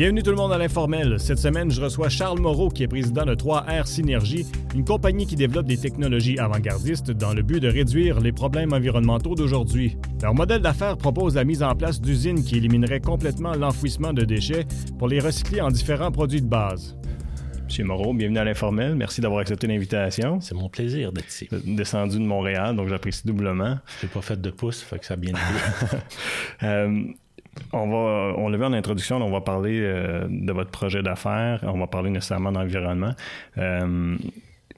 Bienvenue tout le monde à l'informel. Cette semaine, je reçois Charles Moreau, qui est président de 3R Synergie, une compagnie qui développe des technologies avant-gardistes dans le but de réduire les problèmes environnementaux d'aujourd'hui. Leur modèle d'affaires propose la mise en place d'usines qui élimineraient complètement l'enfouissement de déchets pour les recycler en différents produits de base. Monsieur Moreau, bienvenue à l'informel. Merci d'avoir accepté l'invitation. C'est mon plaisir d'être ici. Descendu de Montréal, donc j'apprécie doublement. Je n'ai pas fait de pouce, fait que ça a bien été. euh, on va, on l'a vu en introduction, on va parler euh, de votre projet d'affaires, on va parler nécessairement d'environnement. Euh,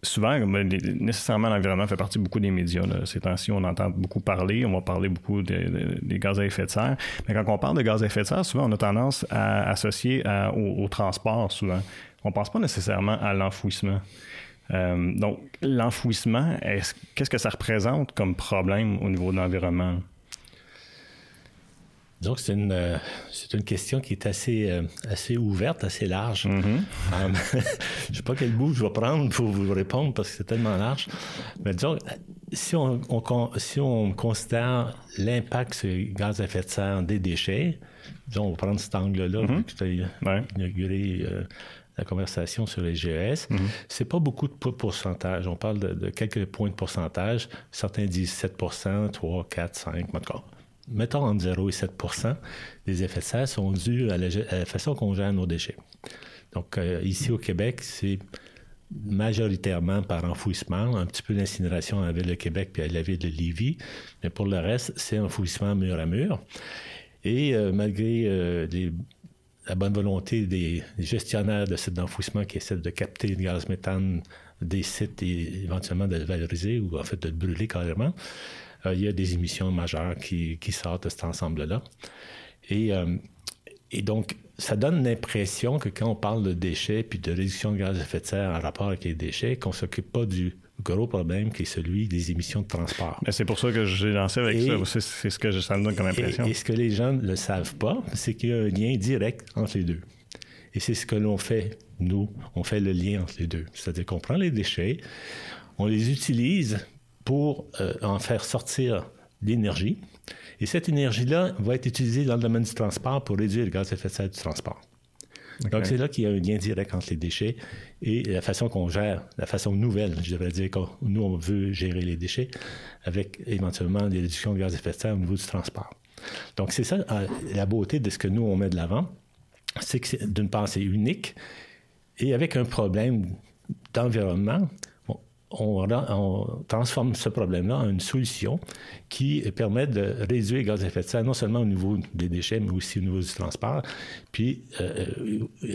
souvent, ben, nécessairement, l'environnement fait partie beaucoup des médias. Ces temps-ci, on entend beaucoup parler, on va parler beaucoup des gaz à effet de serre. Mais quand on parle de gaz à effet de serre, souvent, on a tendance à associer au, transport, souvent. On ne pense pas nécessairement à l'enfouissement. Euh, donc, l'enfouissement, qu'est-ce que ça représente comme problème au niveau de l'environnement? Donc, c'est une, euh, c'est une question qui est assez, euh, assez ouverte, assez large. Mm-hmm. Euh, je ne sais pas quel bout je vais prendre pour vous répondre parce que c'est tellement large. Mais disons, si on, si on considère l'impact sur les gaz à effet de serre des déchets, disons, on va prendre cet angle-là, mm-hmm. tu as inauguré la conversation sur les GES, mm-hmm. c'est pas beaucoup de pourcentage. On parle de, quelques points de pourcentage. Certains disent 7% 3, 4, 5, en tout cas mettons entre 0 et 7 des effets serre sont dus à la, façon qu'on gère nos déchets. Donc, euh, ici au Québec, c'est majoritairement par enfouissement, un petit peu d'incinération à la ville de Québec puis à la ville de Lévis, mais pour le reste, c'est enfouissement mur à mur. Et euh, malgré euh, la bonne volonté des, gestionnaires de sites d'enfouissement qui essaient de capter le gaz méthane des sites et éventuellement de le valoriser ou en fait de le brûler carrément, il y a des émissions majeures qui, sortent de cet ensemble-là. Et, euh, et donc, ça donne l'impression que quand on parle de déchets puis de réduction de gaz à effet de serre en rapport avec les déchets, qu'on ne s'occupe pas du gros problème qui est celui des émissions de transport. c'est pour ça que j'ai lancé avec ça. C'est ce que ça me donne comme impression. Et, ce que les gens ne savent pas, c'est qu'il y a un lien direct entre les deux. Et c'est ce que l'on fait, nous. On fait le lien entre les deux. C'est-à-dire qu'on prend les déchets, on les utilise pour euh, en faire sortir l'énergie. Et cette énergie-là va être utilisée dans le domaine du transport pour réduire le gaz à effet de serre du transport. Donc, c'est là qu'il y a un lien direct entre les déchets et la façon qu'on gère, la façon nouvelle, je devrais dire, que nous, on veut gérer les déchets avec éventuellement des réductions de gaz à effet de serre au niveau du transport. Donc, c'est ça euh, la beauté de ce que nous, on met de l'avant. C'est que d'une part, c'est unique et avec un problème d'environnement, on, transforme ce problème-là en une solution qui permet de réduire les gaz à effet de serre, non seulement au niveau des déchets, mais aussi au niveau du transport, puis euh,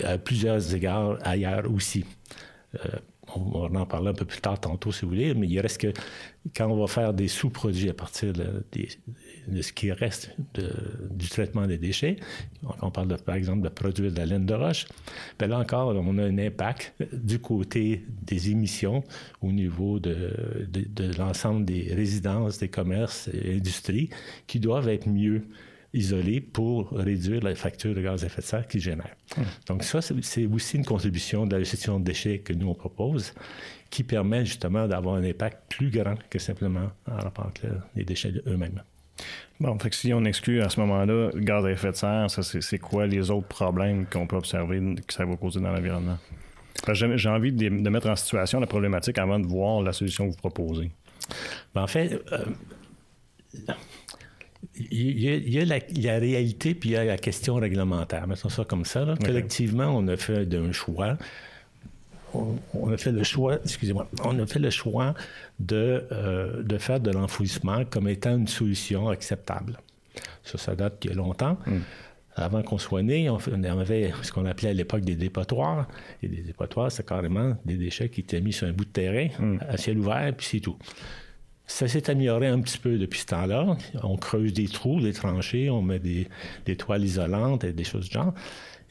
à plusieurs égards ailleurs aussi. Euh, on va en parler un peu plus tard tantôt si vous voulez, mais il reste que quand on va faire des sous-produits à partir de, ce qui reste du traitement des déchets, on parle par exemple de produire de la laine de roche, bien là encore, on a un impact du côté des émissions au niveau de l'ensemble des résidences, des commerces et industries qui doivent être mieux isolés pour réduire la facture de gaz à effet de serre qu'ils génèrent. Hmm. Donc ça, c'est aussi une contribution de la gestion de déchets que nous, on propose, qui permet justement d'avoir un impact plus grand que simplement en rapport avec les déchets eux-mêmes. Bon, fait que si on exclut à ce moment-là le gaz à effet de serre, ça, c'est quoi les autres problèmes qu'on peut observer que ça va causer dans l'environnement? J'ai envie de, mettre en situation la problématique avant de voir la solution que vous proposez. Ben, en fait, euh, il y, a, la, réalité, puis il y a la question réglementaire. Mettons ça comme ça. Collectivement, on a fait un choix. On, a fait le choix, excusez-moi, on a fait le choix de, euh, de faire de l'enfouissement comme étant une solution acceptable. Ça, ça date il y a longtemps. Hmm. Avant qu'on soit né, on, avait ce qu'on appelait à l'époque des dépotoirs. Et des dépotoirs, c'est carrément des déchets qui étaient mis sur un bout de terrain, hmm. à ciel ouvert, puis c'est tout. Ça s'est amélioré un petit peu depuis ce temps-là. On creuse des trous, des tranchées, on met des, toiles isolantes et des choses du genre,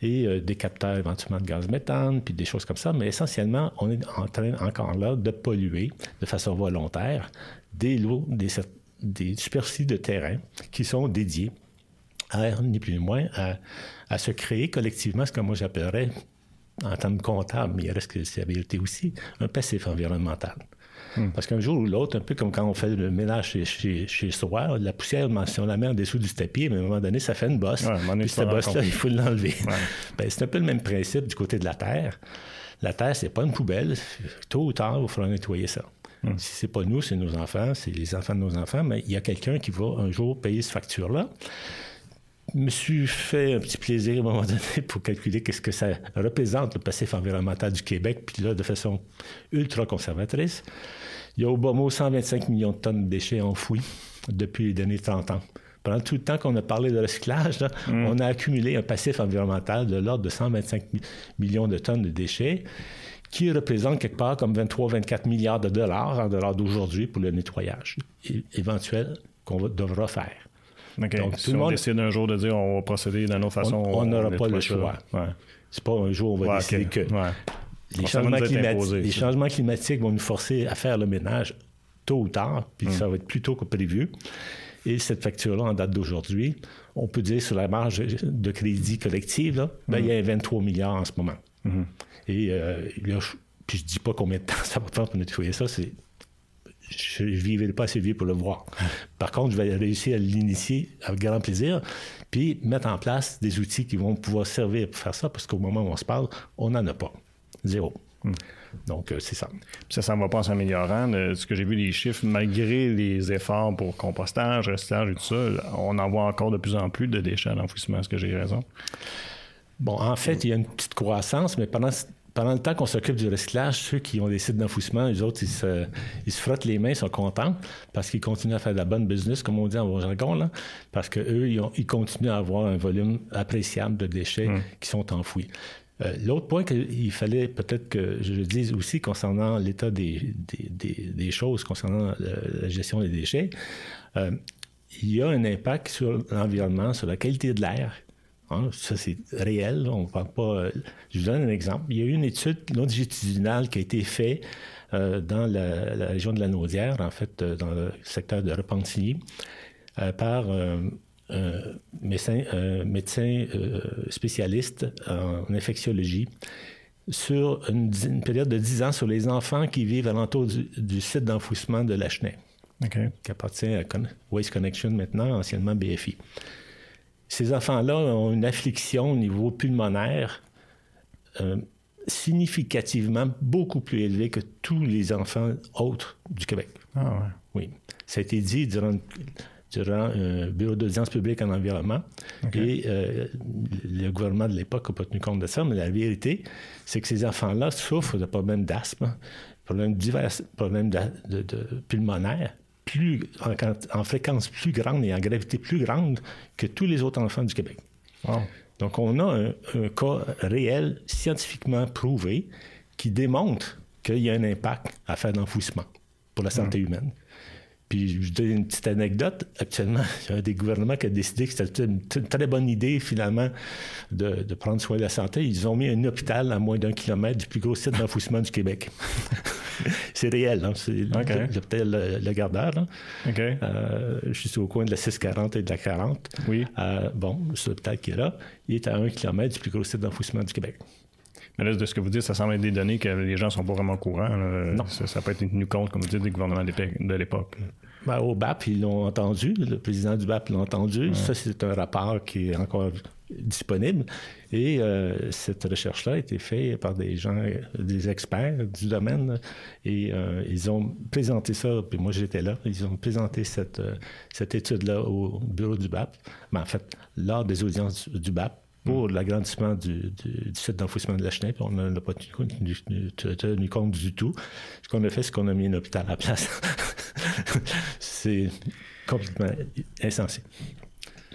et euh, des capteurs éventuellement de gaz méthane, puis des choses comme ça. Mais essentiellement, on est en train encore là de polluer de façon volontaire des lots, des, superficies de terrain qui sont dédiées à, ni plus ni moins, à, se créer collectivement ce que moi j'appellerais, en termes comptables, mais il reste que c'est la vérité aussi, un passif environnemental. Hmm. Parce qu'un jour ou l'autre, un peu comme quand on fait le ménage chez, chez, chez Soi, la poussière, si on la met en dessous du tapis, mais à un moment donné, ça fait une bosse. Ouais, puis cette bosse-là, il faut l'enlever. ben, c'est un peu le même principe du côté de la Terre. La Terre, c'est pas une poubelle. Tôt ou tard, il faudra nettoyer ça. Hmm. Si c'est pas nous, c'est nos enfants, c'est les enfants de nos enfants, mais il y a quelqu'un qui va un jour payer cette facture-là me suis fait un petit plaisir à un moment donné pour calculer qu'est-ce que ça représente le passif environnemental du Québec, puis là, de façon ultra conservatrice. Il y a au bas mot 125 millions de tonnes de déchets enfouis depuis les derniers 30 ans. Pendant tout le temps qu'on a parlé de recyclage, mm. on a accumulé un passif environnemental de l'ordre de 125 millions de tonnes de déchets qui représente quelque part comme 23-24 milliards de dollars en dollars d'aujourd'hui pour le nettoyage éventuel qu'on devra faire. Donc, si on décide un jour de dire on va procéder d'une autre façon, on n'aura pas le choix. Ouais. C'est pas un jour où on va décider que les, changements, les changements, climatiques vont nous forcer à faire le ménage tôt ou tard, puis ça hmm. va être plus tôt que prévu. Et cette facture-là, en date d'aujourd'hui, on peut dire sur la marge de crédit collective, là, ben, il y a 23 hmm. milliards en ce moment. Hmm. Et euh, là, je, puis je dis pas combien de temps ça va prendre pour nettoyer ça, c'est je ne vivrai pas assez vieux pour le voir. Par contre, je vais réussir à l'initier avec grand plaisir, puis mettre en place des outils qui vont pouvoir servir pour faire ça, parce qu'au moment où on se parle, on n'en a pas. Zéro. Hmm. Donc, euh, c'est ça. Ça, ça ne va pas en s'améliorant. Ce que j'ai vu des chiffres, malgré les efforts pour compostage, recyclage et tout ça, on en voit encore de plus en plus de déchets d'enfouissement. Est-ce que j'ai raison? Bon, en fait, il y a une petite croissance, mais pendant pendant le temps qu'on s'occupe du recyclage, ceux qui ont des sites d'enfouissement, les autres, ils se, ils se, frottent les mains, ils sont contents parce qu'ils continuent à faire de la bonne business, comme on dit en bon jargon, là, parce qu'eux, ils, ils, continuent à avoir un volume appréciable de déchets hum. qui sont enfouis. Euh, l'autre point qu'il fallait peut-être que je dise aussi concernant l'état des, choses, concernant la gestion des déchets, euh, il y a un impact sur l'environnement, sur la qualité de l'air Hein, ça, c'est réel. On parle pas. Euh, je vous donne un exemple. Il y a eu une étude longitudinale qui a été faite dans la, région de la Naudière, en fait, dans le secteur de Repentigny, par un médecin, médecin spécialiste en infectiologie sur une, période de 10 ans sur les enfants qui vivent alentour du, du site d'enfouissement de Lachenay, qui appartient à Waste Connection maintenant, anciennement BFI. Ces enfants-là ont une affliction au niveau pulmonaire euh, significativement beaucoup plus élevée que tous les enfants autres du Québec. Ah ouais. Oui. Ça a été dit durant, durant un bureau d'audience publique en environnement. Et euh, le gouvernement de l'époque n'a pas tenu compte de ça, mais la vérité, c'est que ces enfants-là souffrent de problèmes d'asthme, problèmes divers problèmes de, de pulmonaires, plus, en, fréquence plus grande et en gravité plus grande que tous les autres enfants du Québec. Donc, on a un, cas réel, scientifiquement prouvé, qui démontre qu'il y a un impact à faire d'enfouissement pour la santé hmm. humaine. Puis, je vous donne une petite anecdote. Actuellement, il y a des gouvernements qui ont décidé que c'était une, très bonne idée, finalement, de, prendre soin de la santé. Ils ont mis un hôpital à moins d'un kilomètre du plus gros site d'enfouissement du Québec. c'est réel, hein? c'est l'hôpital Le, Gardeur. Euh, je suis au coin de la 640 et de la 40. Oui. Euh, bon, ce hôpital qui est là, il est à un kilomètre du plus gros site d'enfouissement du Québec. Mais là, de ce que vous dites, ça semble être des données que les gens ne sont pas vraiment au courant. Non. Ça, peut être tenu compte, comme vous dites, des gouvernements de l'époque. Ben, au BAP, ils l'ont entendu. Le président du BAP l'a entendu. Ça, c'est un rapport qui est encore disponible. Et euh, cette recherche-là a été faite par des gens, des experts du domaine. Et euh, ils ont présenté ça, puis moi j'étais là. Ils ont présenté cette, euh, cette étude-là au bureau du BAP. Mais en fait, lors des audiences du BAP, pour l'agrandissement du, site d'enfouissement de la Chenille, on n'a pas tenu compte, du tout. Ce qu'on a fait, c'est qu'on a mis un hôpital à la place. c'est complètement insensé.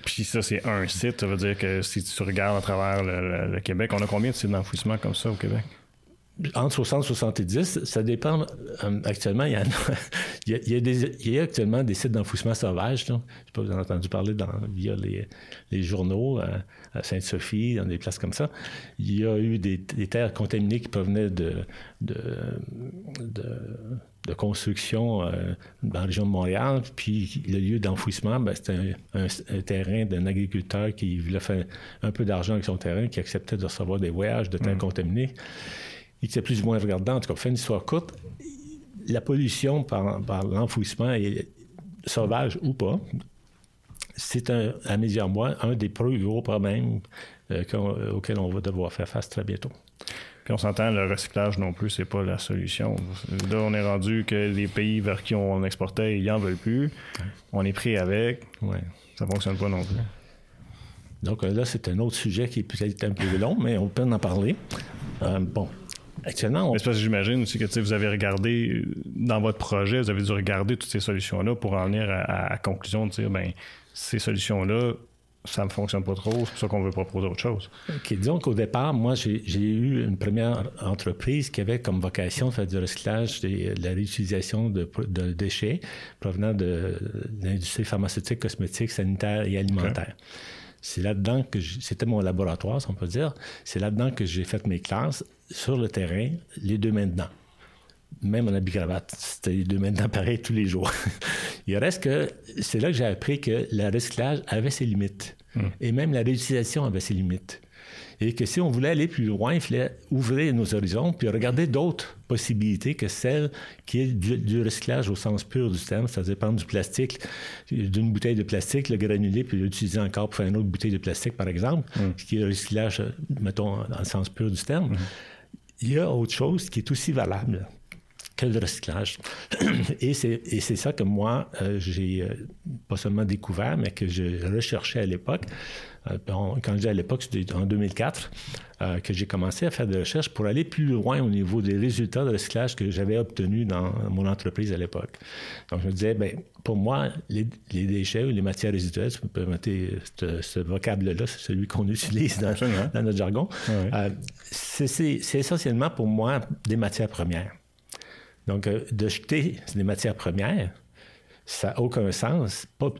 Puis ça, c'est un site. Ça veut dire que si tu regardes à travers le Québec, on a combien de sites d'enfouissement comme ça au Québec? Entre 60 et 70, ça dépend. Euh, actuellement, il y, a, il, y a actuellement des sites d'enfouissement sauvage. Je ne sais pas, vous avez entendu parler dans, via les, les journaux euh, à, Sainte-Sophie, dans des places comme ça. Il y a eu des, terres contaminées qui provenaient de, de, de, construction euh, dans la région de Montréal. Puis le lieu d'enfouissement, ben, c'était un, terrain d'un agriculteur qui voulait faire un peu d'argent avec son terrain, qui acceptait de recevoir des voyages de terres mmh. contaminées il était plus ou moins regardant. En tout cas, fin une histoire courte, la pollution par, par l'enfouissement sauvage ou pas, c'est à mes yeux, moi, un des plus gros problèmes euh, auxquels on va devoir faire face très bientôt. Puis on s'entend, le recyclage non plus, c'est pas la solution. Là, on est rendu que les pays vers qui on exportait, ils n'en veulent plus. On est pris avec. Ouais. Ça fonctionne pas non plus. Donc là, c'est un autre sujet qui est peut-être un peu long, mais on peut en parler. Euh, bon, Actuellement, on... parce que j'imagine aussi que vous avez regardé dans votre projet, vous avez dû regarder toutes ces solutions-là pour en venir à, la conclusion de dire ben ces solutions-là, ça ne fonctionne pas trop, c'est pour ça qu'on veut proposer autre chose. OK. Disons qu'au départ, moi, j'ai eu une première entreprise qui avait comme vocation de faire du recyclage, de, la réutilisation de, déchets provenant de, l'industrie pharmaceutique, cosmétique, sanitaire et alimentaire. C'est là-dedans que c'était mon laboratoire, si on peut dire. C'est là-dedans que j'ai fait mes classes sur le terrain, les deux mains dedans. Même en habit-cravate, c'était les deux mains dedans pareil tous les jours. il reste que c'est là que j'ai appris que le recyclage avait ses limites. Hmm. Et même la réutilisation avait ses limites. Et que si on voulait aller plus loin, il fallait ouvrir nos horizons puis regarder d'autres possibilités que celles qui est du, recyclage au sens pur du terme, c'est-à-dire prendre du plastique, d'une bouteille de plastique, le granuler puis l'utiliser encore pour faire une autre bouteille de plastique, par exemple, hmm. ce qui est le recyclage, mettons, dans le sens pur du terme. Hmm. Il y a autre chose qui est aussi valable que le recyclage. et c'est ça que moi, euh, j'ai euh, pas seulement découvert, mais que je recherchais à l'époque. Euh, quand je dis à l'époque, c'était en 2004 euh, que j'ai commencé à faire des recherches pour aller plus loin au niveau des résultats de recyclage que j'avais obtenus dans mon entreprise à l'époque. Donc, je me disais, ben, pour moi, les, déchets ou les matières résiduelles, si vous permettez ce, vocable-là, c'est celui qu'on utilise dans, notre jargon, euh, c'est essentiellement pour moi des matières premières. Donc, de jeter des matières premières, ça n'a aucun sens, pas,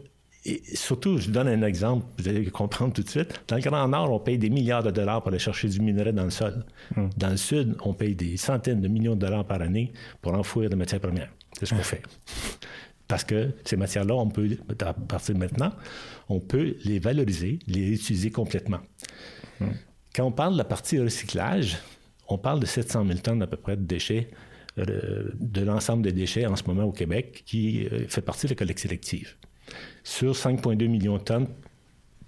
et surtout, je donne un exemple, vous allez comprendre tout de suite. Dans le Grand Nord, on paye des milliards de dollars pour aller chercher du minerai dans le sol. Hmm. Dans le Sud, on paye des centaines de millions de dollars par année pour enfouir des matières premières. C'est ce qu'on fait. Parce que ces matières-là, on peut, à partir de maintenant, on peut les valoriser, les utiliser complètement. Hmm. Quand on parle de la partie recyclage, on parle de 700 000 tonnes à peu près de déchets euh, de l'ensemble des déchets en ce moment au Québec qui euh, fait partie de la collecte sélective sur 5,2 millions de tonnes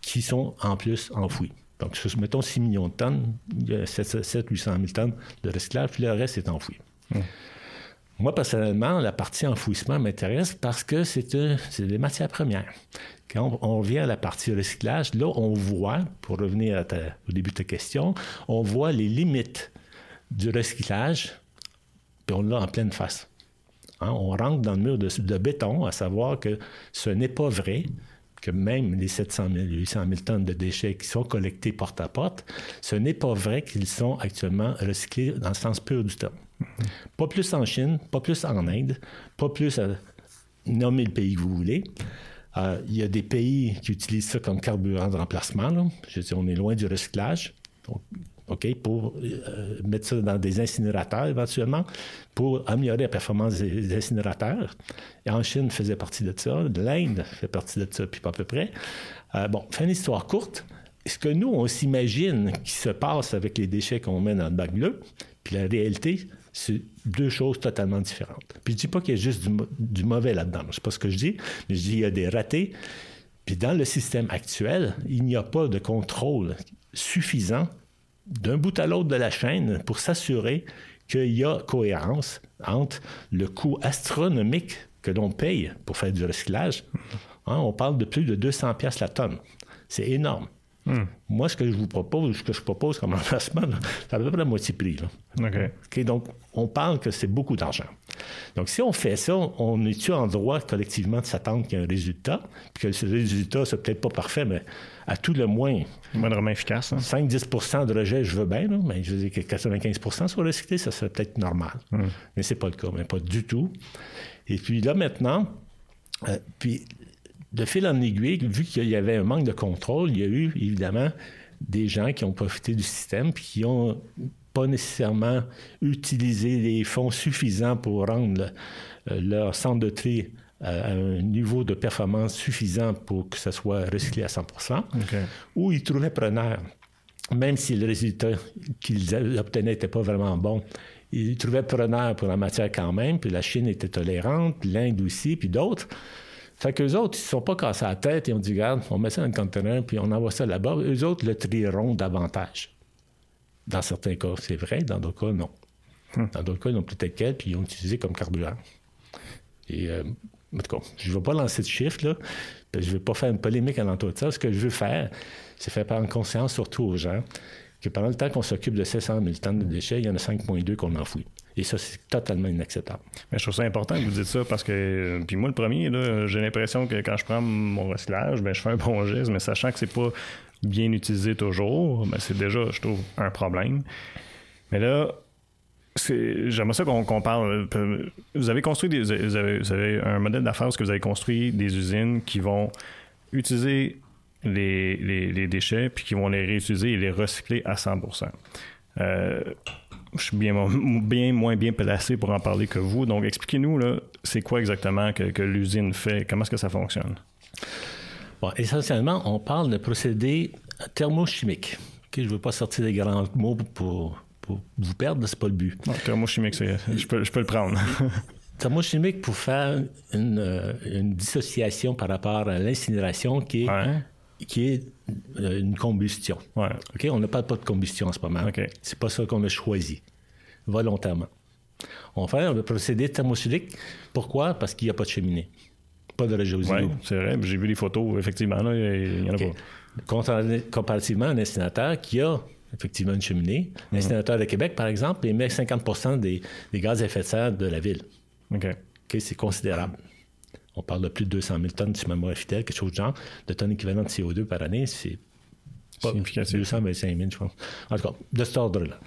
qui sont en plus enfouies. Donc, mettons 6 millions de tonnes, il y a 700-800 000 tonnes de recyclage, puis le reste est enfoui. Moi, personnellement, la partie enfouissement m'intéresse parce que c'est des matières premières. Quand on, revient à la partie recyclage, là, on voit, pour revenir au début de ta question, on voit les limites du recyclage, puis on l'a en pleine face. Hein, on rentre dans le mur de, béton, à savoir que ce n'est pas vrai que même les 700 000, 800 000 tonnes de déchets qui sont collectés porte à porte, ce n'est pas vrai qu'ils sont actuellement recyclés dans le sens pur du terme. Pas plus en Chine, pas plus en Inde, pas plus à nommer le pays que vous voulez. Euh, il y a des pays qui utilisent ça comme carburant de remplacement. Je on est loin du recyclage. OK, pour euh, mettre ça dans des incinérateurs éventuellement, pour améliorer la performance des, incinérateurs. Et en Chine faisait partie de ça, l'Inde fait partie de ça, puis pas à peu près. Euh, bon, fin d'histoire courte, ce que nous, on s'imagine qui se passe avec les déchets qu'on met dans le bac bleu, puis la réalité, c'est deux choses totalement différentes. Puis je dis pas qu'il y a juste du, mauvais là-dedans, c'est pas ce que je dis, mais je dis qu'il y a des ratés. Puis dans le système actuel, il n'y a pas de contrôle suffisant d'un bout à l'autre de la chaîne pour s'assurer qu'il y a cohérence entre le coût astronomique que l'on paye pour faire du recyclage. Hein, on parle de plus de 200 pièces la tonne. C'est énorme. Hmm. Moi, ce que je vous propose, ce que je propose comme remplacement, c'est à peu près la moitié prix. donc, on parle que c'est beaucoup d'argent. Donc, si on fait ça, on est-tu en droit collectivement de s'attendre qu'il y ait un résultat, puis que ce résultat, c'est peut-être pas parfait, mais à tout le moins. Moindrement efficace. 5-10 hein. de rejet, je veux bien, mais je veux dire que 95% soit recyclé, ça serait peut-être normal. Hmm. Mais c'est pas le cas, mais pas du tout. Et puis là, maintenant, euh, puis de fil en aiguille, vu qu'il y avait un manque de contrôle, il y a eu évidemment des gens qui ont profité du système puis qui ont pas nécessairement utilisé les fonds suffisants pour rendre euh, leur centre de tri à un niveau de performance suffisant pour que ça soit recyclé à 100 ou ils trouvaient preneur. même si le résultat qu'ils obtenaient n'était pas vraiment bon, ils trouvaient preneur pour la matière quand même, puis la Chine était tolérante, l'Inde aussi, puis d'autres. Fait qu'eux autres, ils ne sont pas cassés la tête et on dit, regarde, on met ça dans le conteneur, puis on envoie ça là-bas. Eux autres le trieront davantage. Dans certains cas, c'est vrai, dans d'autres cas, non. Hmm. Dans d'autres cas, ils n'ont plus quel, puis ils ont utilisé comme carburant. Et, euh, en tout cas, je ne vais pas lancer de chiffres. Je ne vais pas faire une polémique à l'entour de ça. Ce que je veux faire, c'est faire prendre conscience, surtout aux gens, que pendant le temps qu'on s'occupe de 700 000 tonnes de déchets, il y en a 5,2 qu'on enfouit. Et ça, c'est totalement inacceptable. Mais je trouve ça important que vous dites ça parce que, euh, puis moi, le premier, j'ai l'impression que quand je prends mon recyclage, ben, je fais un bon geste, mais sachant que c'est pas bien utilisé toujours, ben, c'est déjà, je trouve, un problème. Mais là, j'aimerais ça qu'on parle. Euh, vous avez construit des, vous avez, un modèle d'affaires où vous avez construit des usines qui vont utiliser les, déchets puis qui vont les réutiliser et les recycler à 100% euh, je suis bien, moins bien placé pour en parler que vous. Donc, expliquez-nous, c'est quoi exactement que, l'usine fait? Comment est-ce que ça fonctionne? Essentiellement, on parle de procédés thermochimiques. je ne veux pas sortir des grands mots pour, vous perdre, c'est pas le but. thermochimique, je, peux, je peux le prendre. thermochimique pour faire euh, une, dissociation par rapport à l'incinération qui est qui est euh, une combustion. OK? On n'a pas, pas de combustion en ce moment. Ce C'est pas ça qu'on a choisi, volontairement. On fait un procédé thermochimique. Pourquoi? Parce qu'il n'y a pas de cheminée. Pas de régie Oui, c'est vrai. J'ai vu les photos. Effectivement, il n'y en a pas. Comparativement à un incinérateur qui a effectivement une cheminée, mhm. l'incinérateur de Québec, par exemple, émet 50% des, gaz à effet de serre de la ville. OK. c'est considérable. On parle de plus de 200 000 tonnes, si ma mémoire fidèle, quelque chose de genre, de tonnes équivalentes de CO2 par année. C'est pas 225 000, je pense. En tout cas, de cet ordre-là.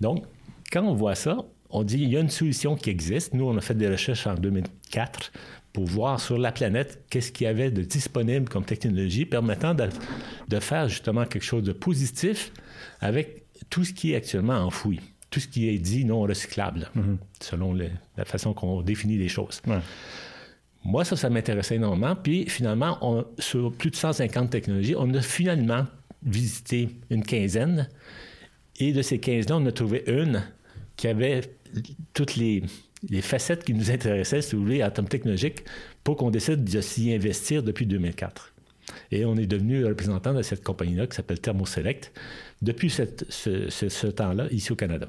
Donc, quand on voit ça, on dit il y a une solution qui existe. Nous, on a fait des recherches en 2004 pour voir sur la planète qu'est-ce qu'il y avait de disponible comme technologie permettant de, faire justement quelque chose de positif avec tout ce qui est actuellement enfoui, tout ce qui est dit non recyclable, mm-hmm. selon la façon qu'on définit les choses. Moi, ça, ça m'intéressait énormément. Puis finalement, on, sur plus de 150 technologies, on a finalement visité une quinzaine. Et de ces 15-là, on a trouvé une qui avait toutes les, facettes qui nous intéressaient, si vous voulez, en termes technologiques, pour qu'on décide de s'y investir depuis 2004. Et on est devenu représentant de cette compagnie-là qui s'appelle Thermoselect depuis ce, temps-là, ici au Canada.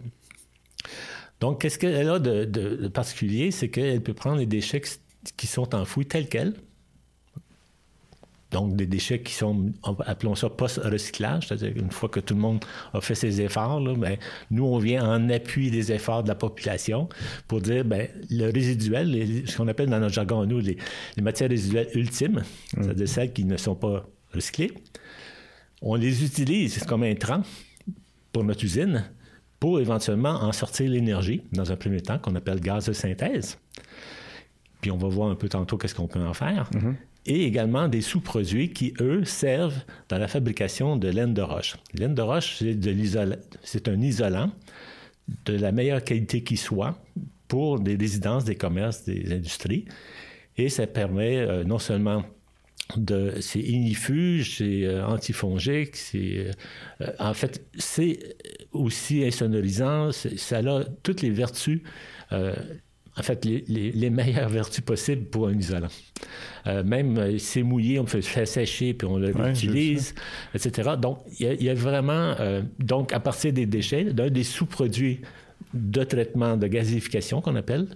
Donc, qu'est-ce qu'elle a de, de particulier? C'est qu'elle peut prendre les déchets qui sont enfouis tels quels. Donc, des déchets qui sont, appelons ça post-recyclage, c'est-à-dire une fois que tout le monde a fait ses efforts, là, ben, nous, on vient en appui des efforts de la population pour dire, ben, le résiduel, ce qu'on appelle dans notre jargon, nous, les, matières résiduelles ultimes, mmh. c'est-à-dire celles qui ne sont pas recyclées, on les utilise comme intrant pour notre usine pour éventuellement en sortir l'énergie, dans un premier temps, qu'on appelle gaz de synthèse puis on va voir un peu tantôt qu'est-ce qu'on peut en faire. Mhm. Et également des sous-produits qui, eux, servent dans la fabrication de laine de roche. Laine de roche, c'est, un isolant de la meilleure qualité qui soit pour des résidences, des commerces, des industries. Et ça permet euh, non seulement de, c'est inifuge, c'est euh, antifongique, c'est, euh, en fait, c'est aussi insonorisant, ça a toutes les vertus en fait, les, meilleures vertus possibles pour un isolant. Euh, même euh, c'est mouillé, on peut le faire sécher, puis on l'utilise, etc. Donc, il y, a vraiment, euh, donc à partir des déchets, d'un des sous-produits de traitement de gazéification qu'on appelle,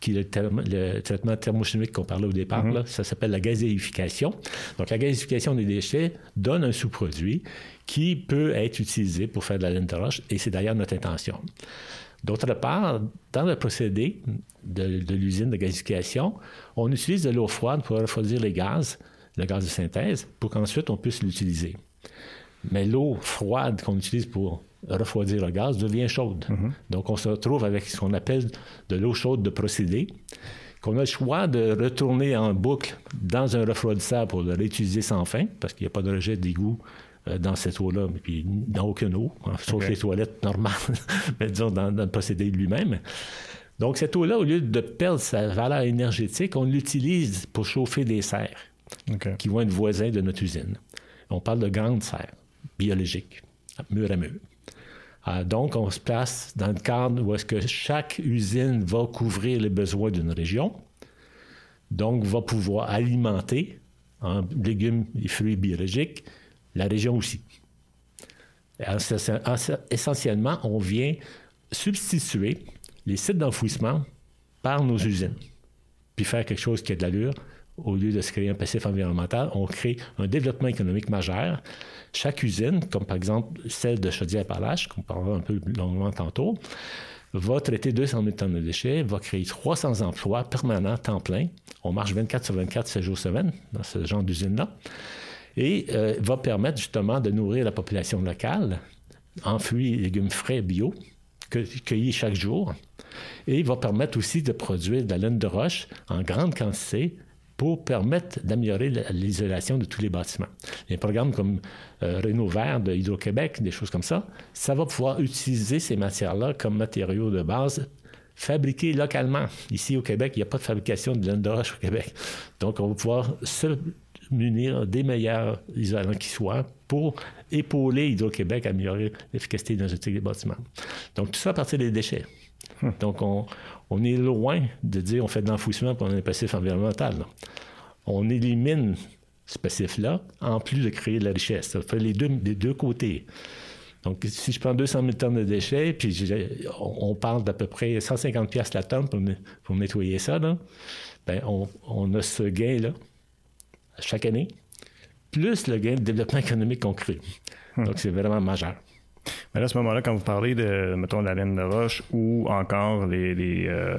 qui est le, traitement thermochimique qu'on parlait au départ, mm-hmm. ça s'appelle la gazéification. Donc, la gazéification des déchets donne un sous-produit qui peut être utilisé pour faire de la laine de roche, et c'est d'ailleurs notre intention. D'autre part, dans le procédé de, l'usine de gazification, on utilise de l'eau froide pour refroidir les gaz, le gaz de synthèse, pour qu'ensuite on puisse l'utiliser. Mais l'eau froide qu'on utilise pour refroidir le gaz devient chaude. Mm-hmm. Donc on se retrouve avec ce qu'on appelle de l'eau chaude de procédé, qu'on a le choix de retourner en boucle dans un refroidisseur pour le réutiliser sans fin, parce qu'il n'y a pas de rejet d'égout dans cette eau-là, puis dans aucune eau, hein, sauf les toilettes normales, mais disons dans, le procédé lui-même. Donc, cette eau-là, au lieu de perdre sa valeur énergétique, on l'utilise pour chauffer des serres qui vont être voisins de notre usine. On parle de grandes serres biologiques mur à mur. Ah, donc, on se place dans le cadre où est-ce que chaque usine va couvrir les besoins d'une région, donc va pouvoir alimenter en légumes et fruits biologiques la région aussi. Essentiellement, on vient substituer les sites d'enfouissement par nos usines, puis faire quelque chose qui a de l'allure. Au lieu de se créer un passif environnemental, on crée un développement économique majeur. Chaque usine, comme par exemple celle de Chaudière-Appalaches, qu'on parlera un peu longuement tantôt, va traiter 200 000 tonnes de déchets, va créer 300 emplois permanents, temps plein. On marche 24 sur 24, 7 jours semaine dans ce genre d'usine-là. Et euh, va permettre justement de nourrir la population locale en fruits et légumes frais bio, cueillis chaque jour. Et va permettre aussi de produire de la laine de roche en grande quantité pour permettre d'améliorer l'isolation de tous les bâtiments. Les programmes comme euh, Renault Vert de Hydro-Québec, des choses comme ça, ça va pouvoir utiliser ces matières-là comme matériaux de base fabriqués localement. Ici au Québec, il n'y a pas de fabrication de laine de roche au Québec. Donc, on va pouvoir se munir des meilleurs isolants qui soient pour épauler Hydro-Québec à améliorer l'efficacité énergétique des bâtiments. Donc, tout ça à partir des déchets. Hmm. Donc, on, on, est loin de dire on fait de l'enfouissement pour un passif environnemental. On élimine ce passif-là, en plus de créer de la richesse. Ça fait les deux, deux côtés. Donc, si je prends 200 000 tonnes de déchets, puis on, parle d'à peu près 150 pièces la tonne pour, nettoyer ça, là, ben on, on, a ce gain-là chaque année, plus le gain de développement économique qu'on crée. Hmm. Donc, c'est vraiment majeur. Mais à ce moment-là, quand vous parlez de, mettons, de la laine de roche ou encore les, les euh,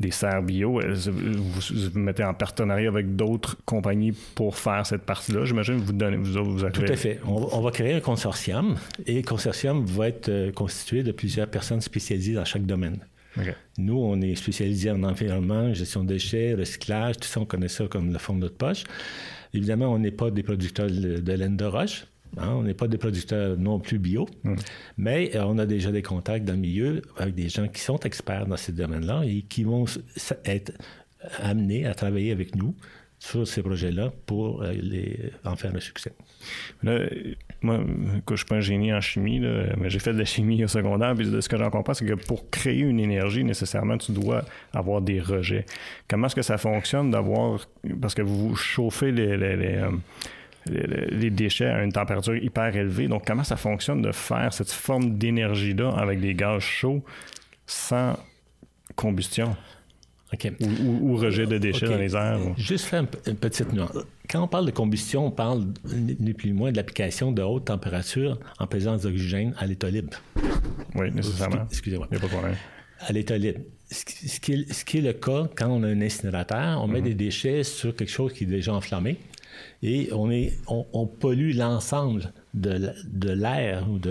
des serres bio, vous, vous, mettez en partenariat avec d'autres compagnies pour faire cette partie-là. J'imagine que vous donnez, vous, vous Tout à fait. On, va créer un consortium et le consortium va être euh, constitué de plusieurs personnes spécialisées dans chaque domaine. Nous, on est spécialisé en environnement, gestion de déchets, recyclage, tout ça, on connaît ça comme le fond de notre poche. Évidemment, on n'est pas des producteurs de laine de roche. Hein, on n'est pas des producteurs non plus bio, hmm. mais euh, on a déjà des contacts dans le milieu avec des gens qui sont experts dans ces domaines-là et qui vont être amenés à travailler avec nous sur ces projets-là pour euh, les, en faire un succès. Moi, je ne suis pas un génie en chimie, mais j'ai fait de la chimie au secondaire, puis de ce que j'en comprends, c'est que pour créer une énergie, nécessairement, tu dois avoir des rejets. Comment est-ce que ça fonctionne d'avoir... Parce que vous chauffez les... Euh, les déchets à une température hyper élevée. Donc, comment ça fonctionne de faire cette forme d'énergie-là avec des gaz chauds sans combustion? Ou, rejet de déchets dans les airs. Juste faire une, petite nuance. Quand on parle de combustion, on parle ni plus ni moins de l'application de haute température en présence d'oxygène à l'état libre. Oui, nécessairement. Excusez-moi. Il n'y a pas de problème. À l'état libre. Ce qui, est, ce qui, est, le cas quand on a un incinérateur, on met mhm. des déchets sur quelque chose qui est déjà enflammé et on, est, on, pollue l'ensemble de, l'air ou de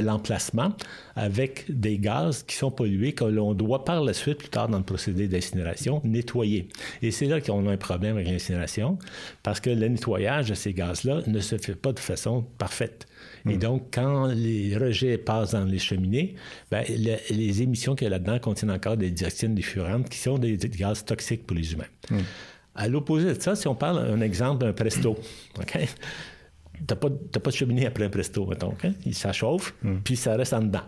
l'emplacement avec des gaz qui sont pollués que l'on doit par la suite, plus tard dans le procédé d'incinération, nettoyer. Et c'est là qu'on a un problème avec l'incinération parce que le nettoyage de ces gaz-là ne se fait pas de façon parfaite. Et hmm. donc, quand les rejets passent dans les cheminées, ben, les émissions qu'il y a là-dedans contiennent encore des dioxines, des furantes, qui sont des, gaz toxiques pour les humains. Hmm. À l'opposé de ça, si on parle un exemple d'un presto, OK? T'as pas, pas de cheminée après un presto, mettons. Ça chauffe, hmm. puis ça reste en dedans.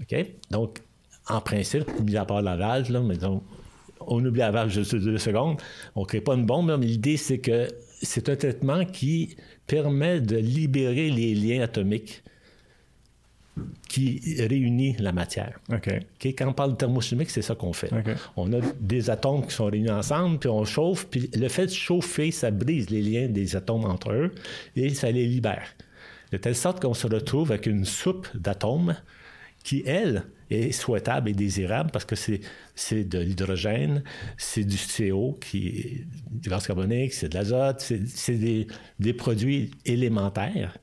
OK? Donc, en principe, mis à part la valve, là, mais on oublie la valve juste deux secondes, on ne crée pas une bombe, mais l'idée, c'est que c'est un traitement qui permet de libérer les liens atomiques qui réunit la matière. Quand on parle de thermochimique, c'est ça qu'on fait. On a des atomes qui sont réunis ensemble, puis on chauffe, puis le fait de chauffer, ça brise les liens des atomes entre eux et ça les libère. De telle sorte qu'on se retrouve avec une soupe d'atomes qui, elle, est souhaitable et désirable parce que c'est de l'hydrogène, c'est du CO, qui est du gaz carbonique, c'est de l'azote, c'est des, des produits élémentaires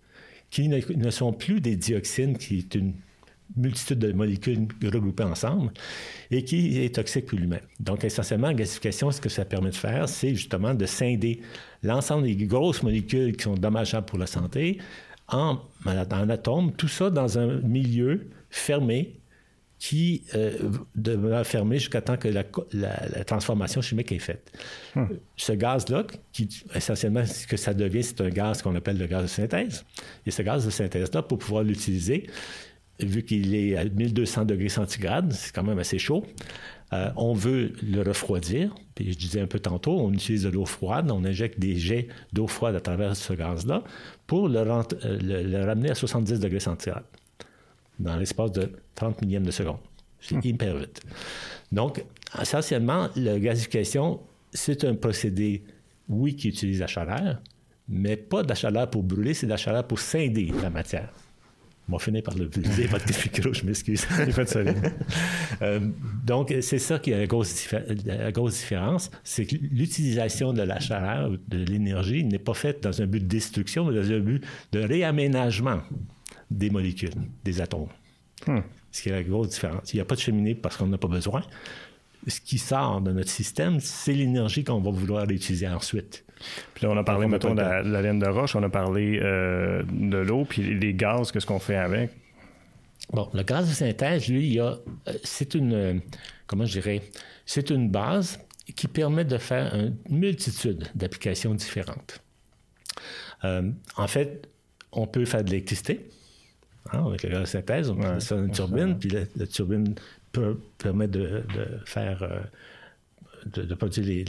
qui ne, sont plus des dioxines, qui est une multitude de molécules regroupées ensemble et qui est toxique pour l'humain. Donc, essentiellement, la gasification, ce que ça permet de faire, c'est justement de scinder l'ensemble des grosses molécules qui sont dommageables pour la santé en, en atomes, tout ça dans un milieu fermé qui euh, demeure fermé jusqu'à temps que la, transformation chimique est faite. Hmm. Ce gaz-là, qui essentiellement, ce que ça devient, c'est un gaz qu'on appelle le gaz de synthèse. Et ce gaz de synthèse-là, pour pouvoir l'utiliser, vu qu'il est à 1200 degrés centigrades, c'est quand même assez chaud, euh, on veut le refroidir. Puis je disais un peu tantôt, on utilise de l'eau froide, on injecte des jets d'eau froide à travers ce gaz-là pour le, euh, le, ramener à 70 degrés centigrades dans l'espace de 30 millièmes de seconde. C'est hum. hyper vite. Donc, essentiellement, la gazification, c'est un procédé, oui, qui utilise la chaleur, mais pas de la chaleur pour brûler, c'est de la chaleur pour scinder la matière. On va finir par le briser, votre micro, je m'excuse. euh, donc, c'est ça qui est la grosse, la grosse différence, c'est que l'utilisation de la chaleur, de l'énergie, n'est pas faite dans un but de destruction, mais dans un but de réaménagement des molécules, des atomes. Hmm. Ce qui est la grosse différence. Il n'y a pas de cheminée parce qu'on n'a pas besoin. Ce qui sort de notre système, c'est l'énergie qu'on va vouloir utiliser ensuite. Puis là, on a parlé, mettons, de la, laine de roche, on a parlé euh, de l'eau, puis les gaz, qu'est-ce qu'on fait avec? Bon, le gaz de synthèse, lui, il y a, euh, c'est une, comment je dirais, c'est une base qui permet de faire une multitude d'applications différentes. Euh, en fait, on peut faire de l'électricité, Hein, avec la synthèse, on peut faire une turbine, puis la, turbine peut, permet de, faire. Euh, de, produire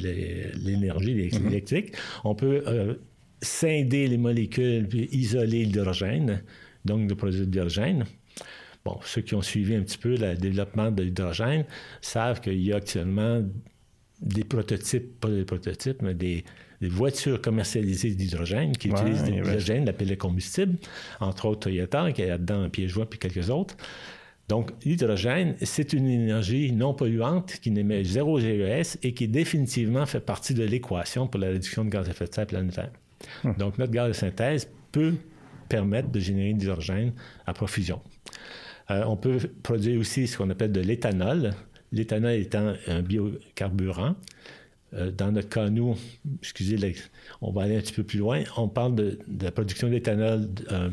l'énergie mm-hmm. électrique. On peut euh, scinder les molécules puis isoler l'hydrogène, donc de produire de l'hydrogène. Bon, ceux qui ont suivi un petit peu le développement de l'hydrogène savent qu'il y a actuellement des prototypes, pas des prototypes, mais des, des voitures commercialisées d'hydrogène qui utilisent de l'hydrogène, l'appelé combustible, entre autres Toyota, qui a là-dedans joint, puis quelques autres. Donc, l'hydrogène, c'est une énergie non polluante qui n'émet zéro GES et qui définitivement fait partie de l'équation pour la réduction de gaz à effet de serre planétaire. Hum. Donc, notre gaz de synthèse peut permettre de générer de l'hydrogène à profusion. Euh, on peut produire aussi ce qu'on appelle de l'éthanol. L'éthanol étant un biocarburant euh, dans notre cas, nous, excusez, on va aller un petit peu plus loin, on parle de, la production d'éthanol euh,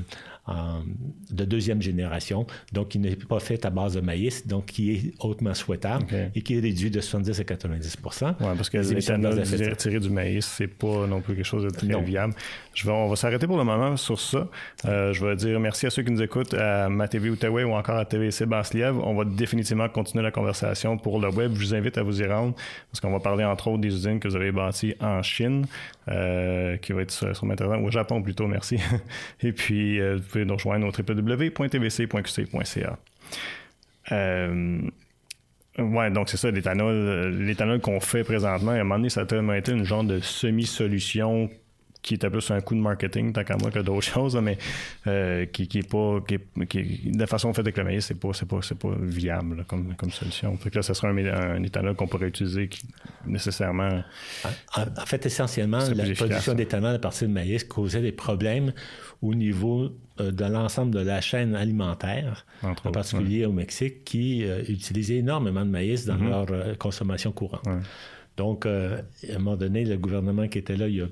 de deuxième génération, donc qui n'est pas fait à base de maïs, donc qui est hautement souhaitable et qui est réduit de 70 à 90 Oui, parce que l'éthanol tiré du maïs, c'est pas non plus quelque chose de très viable. Je vais, on va s'arrêter pour le moment sur ça. Euh, je vais dire merci à ceux qui nous écoutent à ma TV Outaouais ou encore à TVC Basse-Lièvre. On va définitivement continuer la conversation pour le web. Je vous invite à vous y rendre parce qu'on va parler entre autres des usines que vous avez bâties en Chine, euh, qui va être sur, sur Internet, au Japon plutôt, merci. et puis, euh, pouvez nous rejoindre au www.tvc.qc.ca. Euh, ouais, donc c'est ça, l'éthanol, l'éthanol qu'on fait présentement, à un moment donné, ça a tellement été une genre de semi-solution qui était plus un coup de marketing, tant qu'à moi, que d'autres choses, mais euh, qui, qui est pas. Qui, qui de façon faite avec le maïs, c'est pas, c'est pas, c'est pas viable comme, comme solution. Fait que là, ce serait un, éthanol qu'on pourrait utiliser qui, nécessairement. En, fait, essentiellement, la production d'éthanol à partir de maïs causait des problèmes au niveau euh, de l'ensemble de la chaîne alimentaire, en particulier au Mexique, qui euh, utilisait énormément de maïs dans mm-hmm. leur consommation courante. Donc, à un moment donné, le gouvernement qui était là il y a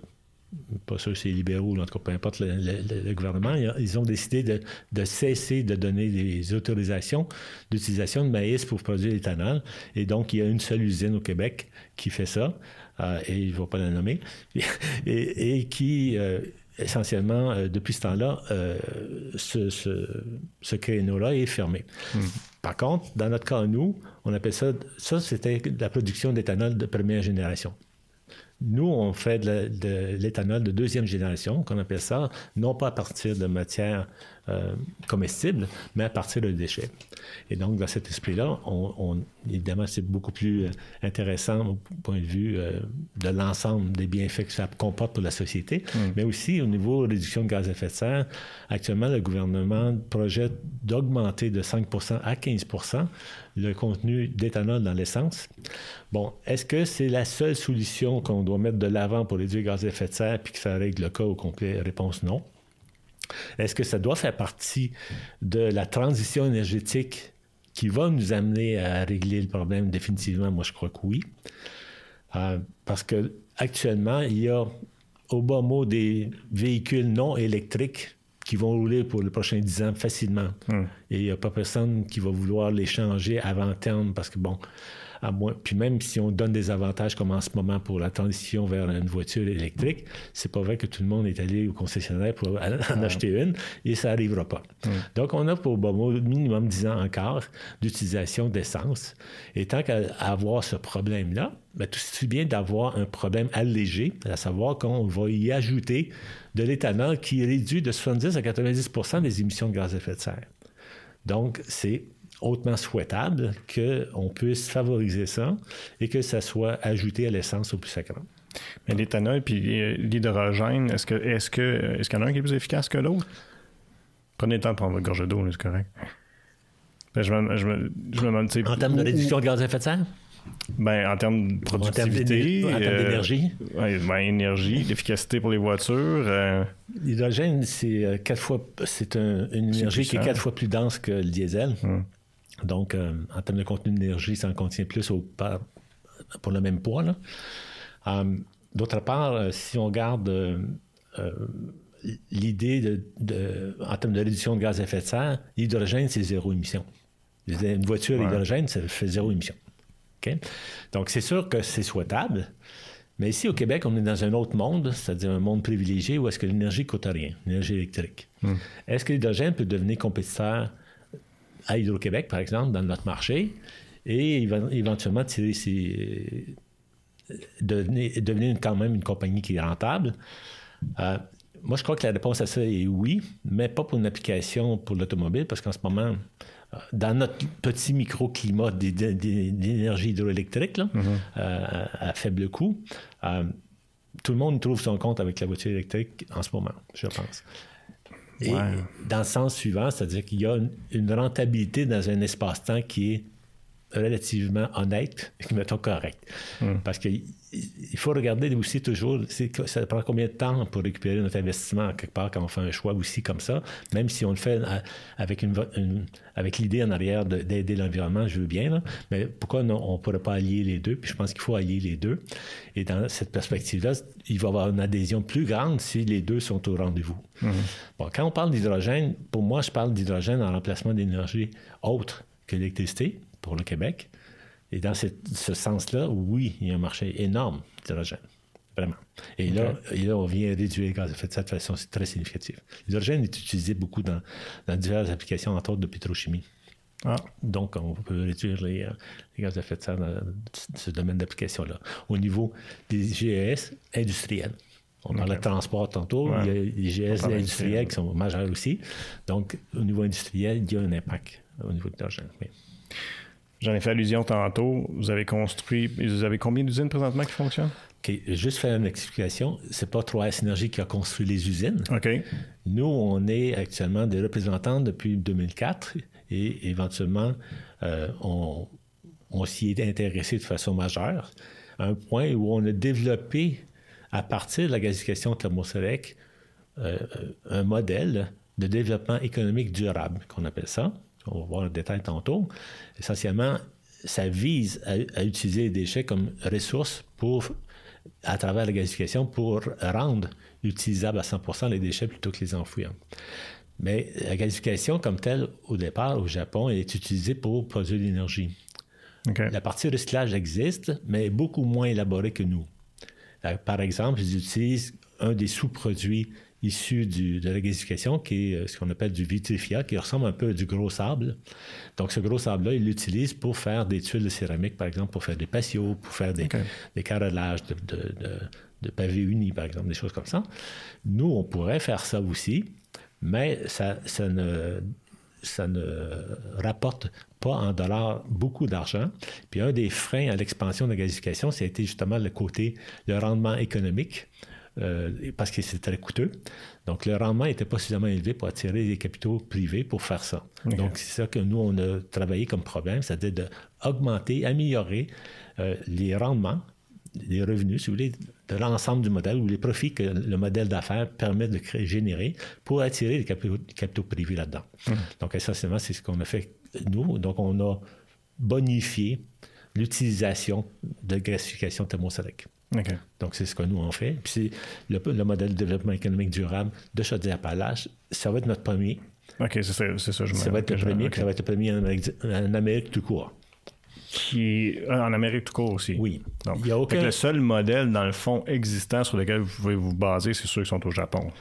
pas sûr si c'est libéraux, en tout cas, peu importe le, gouvernement, ils ont décidé de, cesser de donner des autorisations d'utilisation de maïs pour produire l'éthanol. Et donc, il y a une seule usine au Québec qui fait ça, euh, et il ne va pas la nommer, et, qui, euh, essentiellement, euh, depuis ce temps-là, ce, ce, créneau-là est fermé. Hmm. Par contre, dans notre cas, nous, on appelle ça, ça c'était la production d'éthanol de première génération. Nous, on fait de l'éthanol de, deuxième génération, qu'on appelle ça, non pas à partir de matières euh, comestibles, mais à partir de déchets. Et donc, dans cet esprit-là, on, évidemment, c'est beaucoup plus euh, intéressant au point de vue euh, de l'ensemble des bienfaits que ça comporte pour la société, mm. mais aussi au niveau réduction de gaz à effet de serre. Actuellement, le gouvernement projette d'augmenter de 5% à 15 le contenu d'éthanol dans l'essence. Bon, est-ce que c'est la seule solution qu'on doit mettre de l'avant pour réduire le gaz à effet de serre puis que ça règle le cas au complet? Réponse non. Est-ce que ça doit faire partie de la transition énergétique qui va nous amener à régler le problème? Définitivement? Moi, je crois que oui. Euh, parce que actuellement, il y a au bas mot des véhicules non électriques qui vont rouler pour les prochains 10 ans facilement. Hmm. Et il n'y a pas personne qui va vouloir les changer avant terme parce que, bon, à moins, puis même si on donne des avantages comme en ce moment pour la transition vers une voiture électrique, c'est pas vrai que tout le monde est allé au concessionnaire pour en acheter une et ça n'arrivera pas. Donc, on a pour bon, au minimum 10 ans encore d'utilisation d'essence. Et tant qu'à avoir ce problème-là, ben, tout c'est bien d'avoir un problème allégé, à savoir qu'on va y ajouter de l'éthanol qui réduit de 70 à 90% des émissions de gaz à effet de serre. Donc, c'est hautement souhaitable qu'on puisse favoriser ça et que ça soit ajouté à l'essence au plus sacrant. Mais l'éthanol puis euh, l'hydrogène, est-ce que est-ce que est-ce qu'il y en a un qui est plus efficace que l'autre? Prenez le temps de prendre votre gorge d'eau, c'est correct. Ben, je me, je me, je me demande, En termes de réduction de gaz à effet de serre? Ben, en termes de productivité. En termes euh, d'énergie? ouais, ben, énergie, l'efficacité pour les voitures. euh, L'hydrogène, c'est euh, quatre fois, c'est un- une énergie qui est quatre fois plus dense que le diesel. Hum. Donc, euh, en termes de contenu d'énergie, ça en contient plus au, par- pour le même poids. Euh, D'autre part, euh, si on euh, l'idée de, de- en termes de réduction de gaz à effet de serre, l'hydrogène, c'est zéro émission. Une voiture Ouais. hydrogène, ça fait zéro émission. Donc, c'est sûr que c'est souhaitable. Mais ici, au Québec, on est dans un autre monde, c'est-à-dire un monde privilégié où est-ce que l'énergie ne coûte rien, l'énergie électrique. Est-ce que l'hydrogène peut devenir compétiteur à Hydro-Québec, par exemple, dans notre marché, et éve- éventuellement tirer ses... devenir, devenir quand même une compagnie qui est rentable? Euh, moi, je crois que la réponse à ça est oui, mais pas pour une application pour l'automobile, parce qu'en ce moment, euh, dans notre petit microclimat d'é- d'é- d'énergie hydroélectrique, là, euh, à, à faible coût, euh, tout le monde trouve son compte avec la voiture électrique en ce moment, je pense. Et Ouais. dans le sens suivant, c'est-à-dire qu'il y a une, une rentabilité dans un espace-temps qui est relativement honnête, mettons correct. Parce qu'il il faut regarder aussi toujours, ça prend combien de temps pour récupérer notre investissement quelque part quand on fait un choix aussi comme ça, même si on le fait avec, une, avec l'idée en arrière de- d'aider l'environnement, je veux bien, là, mais pourquoi non, on ne pourrait pas allier les deux? Puis je pense qu'il faut allier les deux. Et dans cette perspective-là, il va y avoir une adhésion plus grande si les deux sont au rendez-vous. Bon, quand on parle d'hydrogène, pour moi, je parle d'hydrogène en remplacement d'énergie autre que l'électricité pour le Québec. Et dans cette- ce sens-là, oui, il y a un marché énorme d'hydrogène. Vraiment. Et, là, et là, on vient réduire les gaz à effet de serre de façon très significative. L'hydrogène est utilisé beaucoup dans, dans diverses applications, entre autres de pétrochimie. Ah, Donc, on peut réduire les, euh, les gaz à effet de serre dans ce domaine d'application-là. Au niveau des GES industriels, on parlait de transport tantôt, Ouais. il y a les GES parle industriels qui sont majeurs aussi. Donc, au niveau industriel, il y a un impact au niveau de l'hydrogène. oui. J'en ai fait allusion tantôt. Vous avez construit. Vous avez combien d'usines présentement qui fonctionnent? OK, juste faire une explication. C'est pas 3S Énergie qui a construit les usines. OK. Nous, on est actuellement des représentants depuis 2004 et éventuellement, euh, on, on s'y est intéressé de façon majeure à un point où on a développé, à partir de la gasification thermosphérique, euh, un modèle de développement économique durable, qu'on appelle ça. On va voir le détail tantôt. Essentiellement, ça vise à, à utiliser les déchets comme ressources pour, à travers la gasification pour rendre utilisables à 100% les déchets plutôt que les enfouir. Mais la gasification comme telle, au départ, au Japon, elle est utilisée pour produire de l'énergie. La partie recyclage existe, mais est beaucoup moins élaborée que nous. Euh, Par exemple, ils utilisent un des sous-produits issus du- de la gasification, qui est euh, ce qu'on appelle du vitrifiat, qui ressemble un peu à du gros sable. Donc, ce gros sable-là, ils l'utilisent pour faire des tuiles de céramique, par exemple, pour faire des patios, pour faire des, des carrelages de, de, de- de pavés unis, par exemple, des choses comme ça. Nous, on pourrait faire ça aussi, mais ça, ça ne ça ne rapporte pas en dollars beaucoup d'argent. Puis un des freins à l'expansion de la gasification, été justement le côté, le rendement économique, euh, parce que c'est très coûteux. Donc le rendement n'était pas suffisamment élevé pour attirer des capitaux privés pour faire ça. Donc c'est ça que nous, on a travaillé comme problème, c'est-à-dire d'augmenter, améliorer euh, les rendements les revenus, si vous voulez, de l'ensemble du modèle ou les profits que le modèle d'affaires permet de créer, générer pour attirer les capitaux, capitaux privés là-dedans. Donc, essentiellement, c'est ce qu'on a fait nous. Donc, on a bonifié l'utilisation de gasification thermosphérique. Donc, c'est ce que nous, on fait. Puis, c'est le, le modèle de développement économique durable de Chaudière-Appalaches. Ça va être notre premier. OK, c'est ça, c'est ça, je Ça va être le premier, OK. puis ça va être le premier en Amérique, en Amérique tout court. Qui, en Amérique tout court aussi. Oui. Donc, Il y a aucun- le seul modèle, dans le fond, existant sur lequel vous pouvez vous baser, c'est ceux qui sont au Japon.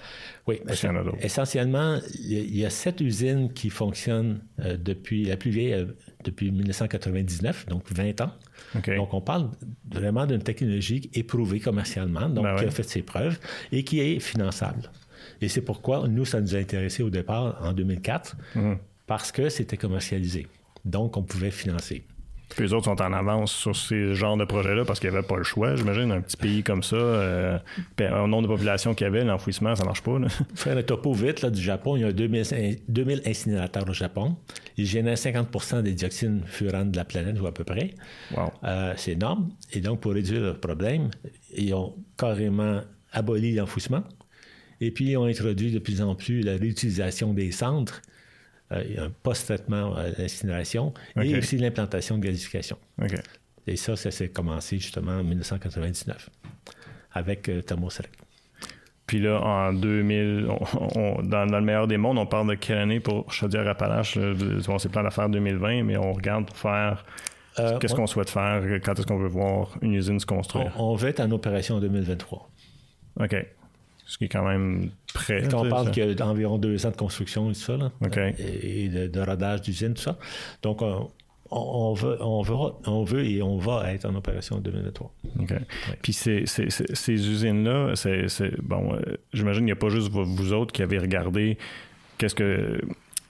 Oui, Parce qu'il y en a d'autres. essentiellement, il y, a, il y a sept usines qui fonctionnent euh, depuis, la plus vieille, euh, depuis 1999, donc 20 ans. Donc, on parle vraiment d'une technologie éprouvée commercialement, donc Ben qui ouais. a fait ses preuves et qui est finançable. Et c'est pourquoi nous, ça nous a intéressé au départ en 2004, Mhm. parce que c'était commercialisé. Donc, on pouvait financer. Puis les autres sont en avance sur ces genres de projets-là parce qu'il n'y avait pas le choix. J'imagine un petit pays comme ça, euh, puis un nombre de population qu'il y avait, l'enfouissement, ça marche pas. là. Faire un topo vite là, du Japon, il y a 2000, in- 2000 incinérateurs au Japon. Ils génèrent 50% des dioxines furantes de la planète, ou à peu près. Wow. Euh, c'est énorme. Et donc, pour réduire le problème, ils ont carrément aboli l'enfouissement. Et puis, ils ont introduit de plus en plus la réutilisation des cendres, euh, post-traitement à l'incinération, et aussi l'implantation de gasification. Et ça, ça s'est commencé justement en 1999 avec euh, Thermo Select. Puis là, en 2000, on- on- dans, dans le meilleur des mondes, on parle de quelle année pour Chaudière-Appalaches? On s'est plan d'affaires 2020, mais on regarde pour faire Euh, qu'est-ce on- qu'on souhaite faire, quand est-ce qu'on veut voir une usine se on, construire? on va être en opération en 2023. OK. Ce qui est quand même prêt. Quand on parle ça. qu'il y a environ deux ans de construction et tout ça, là, euh, et de, de rodage d'usine, tout ça. Donc, on, on- veut, on, veut, on veut et on va être en opération en 2023. OK. Puis ces, ces- ces- ces usines-là, c'est, bon, euh, j'imagine qu'il n'y a pas juste vous autres qui avez regardé qu'est-ce que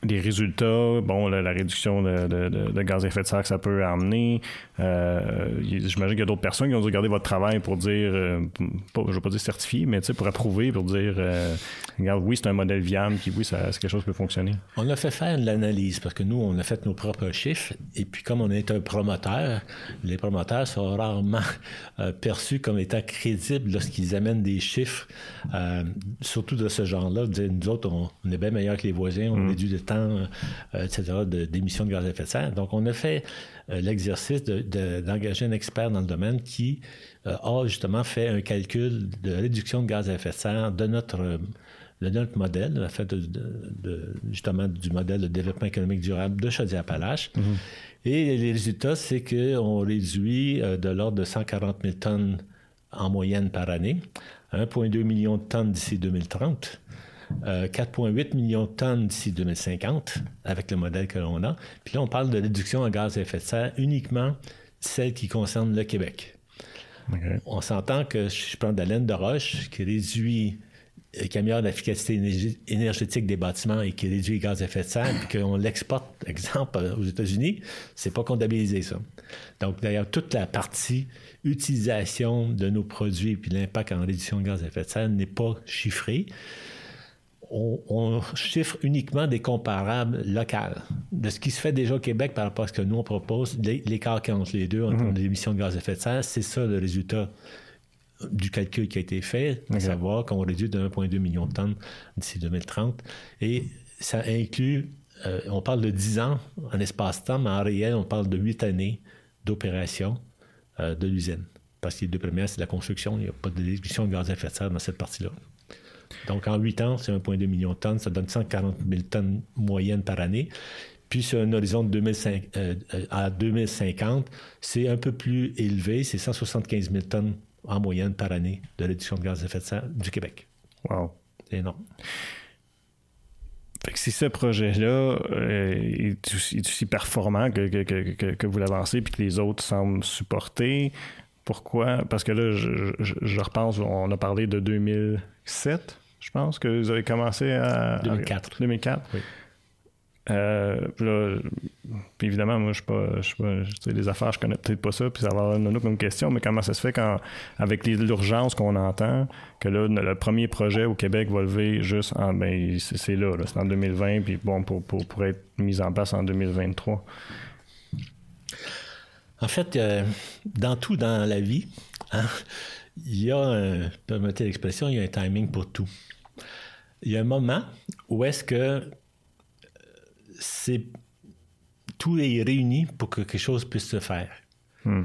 les résultats, bon, la, la réduction de, de- de- de gaz à effet de serre que ça peut amener. Euh, j'imagine qu'il y a d'autres personnes qui ont dû regarder votre travail pour dire, euh, je ne veux pas dire certifié, mais pour approuver, pour dire, euh, regarde, oui, c'est un modèle viable, puis oui, ça, c'est quelque chose qui peut fonctionner. On a fait faire de l'analyse parce que nous, on a fait nos propres chiffres. Et puis, comme on est un promoteur, les promoteurs sont rarement perçus comme étant crédibles lorsqu'ils amènent des chiffres, surtout de ce genre-là. Nous autres, on, on est bien meilleurs que les voisins, on réduit le temps, euh, etc., d'émissions de, gaz à effet de serre. Donc, on a fait euh, l'exercice de- de- d'engager un expert dans le domaine qui euh, a justement fait un calcul de réduction de gaz à effet de serre de notre de notre modèle, en fait, de, justement du modèle de développement économique durable de Chaudière-Appalaches. Et les résultats, c'est qu'on réduit de l'ordre de 140 000 tonnes en moyenne par année, 1,2 million de tonnes d'ici 2030, euh, 4,8 millions de tonnes d'ici 2050 avec le modèle que l'on a. Puis là, on parle de réduction en gaz à effet de serre uniquement celle qui concerne le Québec. On s'entend que je prends de la laine de roche qui réduit, euh, qui améliore l'efficacité énergétique des bâtiments et qui réduit les gaz à effet de serre, puis qu'on l'exporte, exemple, euh, aux États-Unis, c'est pas comptabilisé, ça. Donc, d'ailleurs, toute la partie utilisation de nos produits puis l'impact en réduction de gaz à effet de serre n'est pas chiffré. On, on chiffre uniquement des comparables locales. De ce qui se fait déjà au Québec par rapport à ce que nous, on propose, l'é- l'écart qu'il y a entre les deux en termes d'émissions de gaz à effet de serre, c'est ça le résultat du calcul qui a été fait, à savoir qu'on réduit de 1,2 million de tonnes d'ici 2030. Et ça inclut, euh, on parle de 10 ans en espace-temps, mais en réel, on parle de 8 années d'opération euh, de l'usine. Parce que les deux premières, c'est la construction, il n'y a pas de d'émission de gaz à effet de serre dans cette partie-là. Donc, en 8 ans, c'est 1,2 million de tonnes, ça donne 140 000 tonnes moyenne par année. Puis, sur un horizon de 2005, euh, à 2050, c'est un peu plus élevé, c'est 175 000 tonnes en moyenne par année de réduction de gaz à effet de serre du Québec. Wow. C'est énorme. Fait que si ce projet-là euh, est, aussi, performant que, que, que, que- que vous l'avancez puis que les autres semblent supporter, pourquoi? Parce que là, je, je- je repense, on a parlé de 2007, je pense, que vous avez commencé à... 2004. 2004. Oui. Euh, là, puis évidemment, moi, je suis pas, je suis pas, sais, les affaires, je connais peut-être pas ça, puis ça va avoir une comme question, mais comment ça se fait quand, avec l'urgence qu'on entend, que là, le premier projet au Québec va lever juste en, ben, c'est là, là, c'est en 2020, puis bon, pour, pour, pour être mis en place en 2023. En fait, euh, dans tout dans la vie, hein, il y a, un, permettez l'expression, il y a un timing pour tout. Il y a un moment où est-ce que euh, c'est tout est réuni pour que quelque chose puisse se faire. Hmm.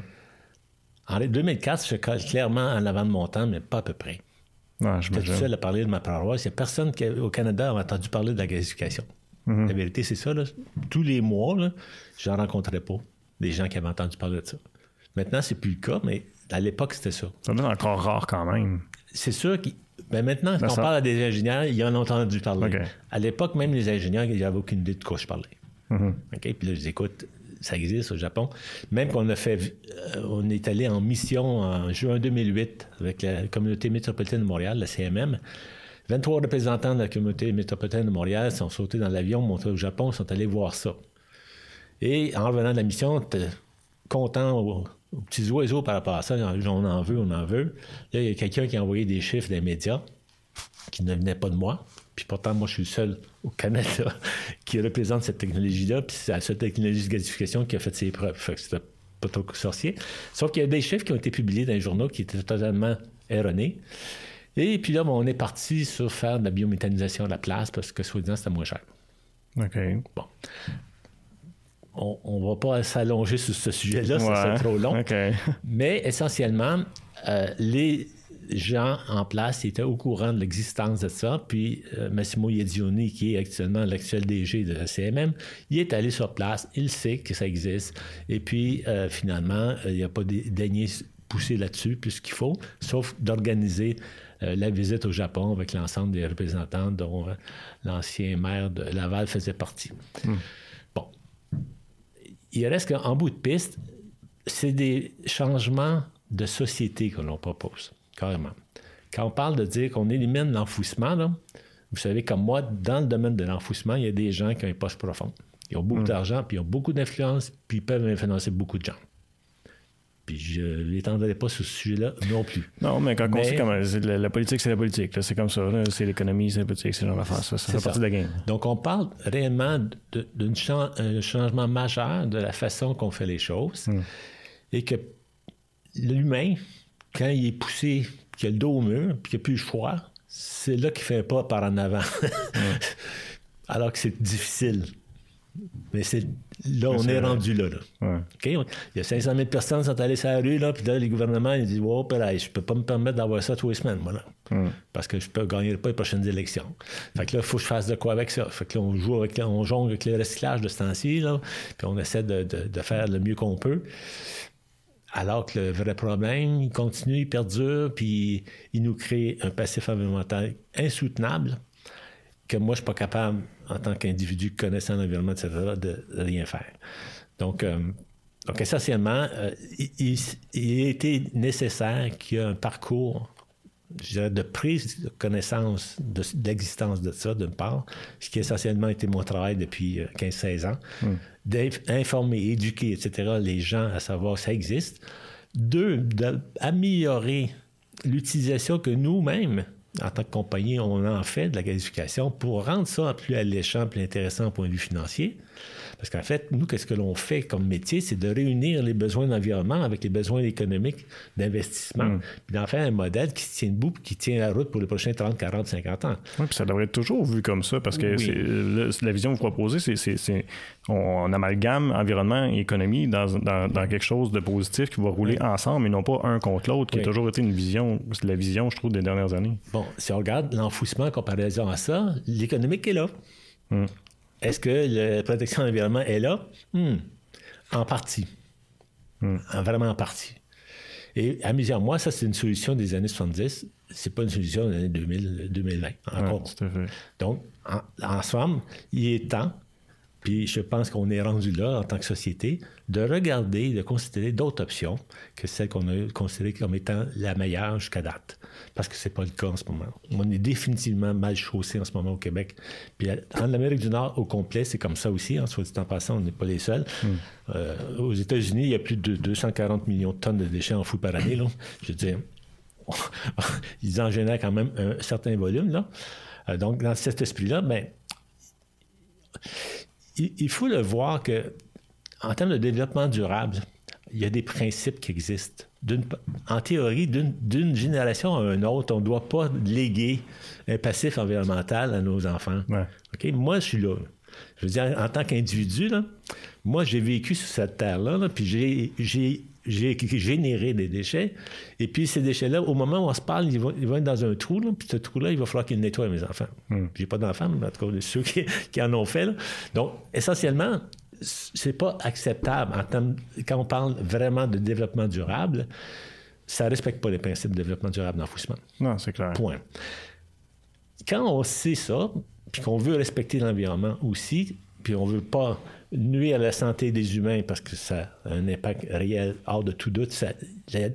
En 2004, je colle clairement en avant de mon temps, mais pas à peu près. Ouais, J'étais tout seul à parler de ma paroisse. Il n'y a personne qui, au Canada a entendu parler de la gasification. Mhm. La vérité, c'est ça. là. Tous les mois, là, j'en rencontrais pas des gens qui avaient entendu parler de ça. Maintenant, c'est plus le cas, mais à l'époque, c'était ça. Ça être encore rare quand même. C'est sûr que ben maintenant, quand Ben, on ça- parle à des ingénieurs, ils en ont entendu parler. À l'époque, même les ingénieurs, ils n'avaient aucune idée de quoi je parlais. Mhm. OK? Puis là, je dis, écoute, ça existe au Japon. Même qu'on a fait, euh, on est allé en mission en juin 2008 avec la communauté métropolitaine de Montréal, la CMM. 23 représentants de la communauté métropolitaine de Montréal sont sautés dans l'avion, montés au Japon, sont allés voir ça. Et en revenant de la mission, content aux, petits oiseaux par rapport à ça. On en veut, on en veut. Là, il y a quelqu'un qui a envoyé des chiffres des médias qui ne venaient pas de moi. Puis pourtant, moi, je suis le seul au Canada qui représente cette technologie-là. Puis c'est la seule technologie de gasification qui a fait ses preuves. Fait que c'était pas trop sorcier. Sauf qu'il y a des chiffres qui ont été publiés dans les journaux qui étaient totalement erronés. Et puis là, bon, on est parti sur faire de la biométhanisation à la place parce que, soi-disant, c'était moins cher. OK. Bon. On ne va pas s'allonger sur ce sujet-là, ça Ouais. trop long. Mais essentiellement, euh, les gens en place étaient au courant de l'existence de ça. Puis euh, Massimo Iedioni, qui est actuellement l'actuel DG de la CMM, il est allé sur place, il sait que ça existe. Et puis euh, finalement, il n'a pas daigné pousser là-dessus plus qu'il faut, sauf d'organiser euh, la visite au Japon avec l'ensemble des représentants dont l'ancien maire de Laval faisait partie. Bon, il reste qu'en bout de piste, c'est des changements de société que l'on propose, carrément. Quand on parle de dire qu'on élimine l'enfouissement, là, vous savez, comme moi, dans le domaine de l'enfouissement, il y a des gens qui ont une poche profonde. Ils ont beaucoup d'argent, puis ils ont beaucoup d'influence, puis ils peuvent influencer beaucoup de gens. Puis je ne l'étendrai pas sur ce sujet-là non plus. Non, mais quand on sait comment la, la politique, c'est la politique. là. C'est comme ça. C'est l'économie, c'est la politique, c'est genre d'affaires. Ça, ça C'est fait partie de la game. Donc, on parle réellement d'un chan- un changement majeur de la façon qu'on fait les choses et que l'humain, quand il est poussé, qu'il a le dos au mur, puis qu'il n'a plus le choix, c'est là qu'il fait un pas par en avant. Alors que c'est difficile. Mais c'est là, on est rendu là. là. Ouais. Il y a 500 000 personnes qui sont allées sur la rue, là, puis là, les gouvernements, ils disent Oh, là, je peux pas me permettre d'avoir ça tous les semaines, moi, là. Parce que je peux gagner pas les prochaines élections. Fait que là, il faut que je fasse de quoi avec ça. Fait que là, on joue avec, on jongle avec le recyclage de ce temps-ci, là, puis on essaie de, de- de faire le mieux qu'on peut. Alors que le vrai problème, il continue, il perdure, puis il nous crée un passif environnemental insoutenable que moi, je suis pas capable, en tant qu'individu connaissant l'environnement, etc., de rien faire. Donc, euh, donc essentiellement, euh, il, il- été nécessaire qu'il y ait un parcours je dirais, de prise de connaissance de, de l'existence de ça, d'une part, ce qui a essentiellement été mon travail depuis euh, 15-16 ans, d'informer, éduquer, etc., les gens à savoir que ça existe. Deux, d'améliorer l'utilisation que nous-mêmes, en tant que compagnie, on en fait de la gasification pour rendre ça plus alléchant, plus intéressant au point de vue financier. Parce qu'en fait, nous, qu'est-ce que l'on fait comme métier, c'est de réunir les besoins d'environnement avec les besoins économiques d'investissement, puis d'en faire un modèle qui se tient debout, puis qui tient la route pour les prochains 30, 40, 50 ans. Oui, puis ça devrait être toujours vu comme ça parce que Oui. c'est- le- la vision que vous proposez, c'est, on, on amalgame environnement et économie dans, dans, dans quelque chose de positif qui va rouler ensemble et non pas un contre l'autre, qui Oui. a toujours été une vision, la vision, je trouve, des dernières années. Bon, si on regarde l'enfouissement en comparaison à ça, l'économique est là. Est-ce que la protection de l'environnement est là? Hmm. En partie. En- Vraiment en partie. Et amusez-moi, ça, c'est une solution des années 70. C'est pas une solution des années 2000, 2020. Encore. Ouais, à. Donc, en, en somme, il est temps, puis je pense qu'on est rendu là en tant que société, de regarder, de considérer d'autres options que celles qu'on a considérées comme étant la meilleure jusqu'à date. Parce que c'est pas le cas en ce moment. On est définitivement mal chaussé en ce moment au Québec. Puis en Amérique du Nord au complet, c'est comme ça aussi. En soit dit en passant, on n'est pas les seuls. Euh, aux États-Unis, il y a plus de 240 millions de tonnes de déchets en fou par année. Là. Je veux dire, ils en génèrent quand même un certain volume. Là. Euh, donc, dans cet esprit-là, ben, il, il faut le voir que, en termes de développement durable, il y a des principes qui existent. En théorie, d'une génération à une autre, on ne doit pas léguer un passif environnemental à nos enfants. Ouais. Moi, je suis là. Je veux dire, en tant qu'individu, là, moi, j'ai vécu sur cette terre-là, là, puis j'ai, généré des déchets. Et puis, ces déchets-là, au moment où on se parle, ils vont, ils vont être dans un trou, là, puis ce trou-là, il va falloir qu'ils nettoient mes enfants. J'ai pas d'enfants, mais en tout cas, ceux qui, qui en ont fait. là. Donc, essentiellement, c'est pas acceptable en termes, quand on parle vraiment de développement durable, ça respecte pas les principes de développement durable d'enfouissement. Non, c'est clair. Point. Quand on sait ça, puis qu'on veut respecter l'environnement aussi, puis on veut pas nuire à la santé des humains parce que ça a un impact réel hors de tout doute. Ça-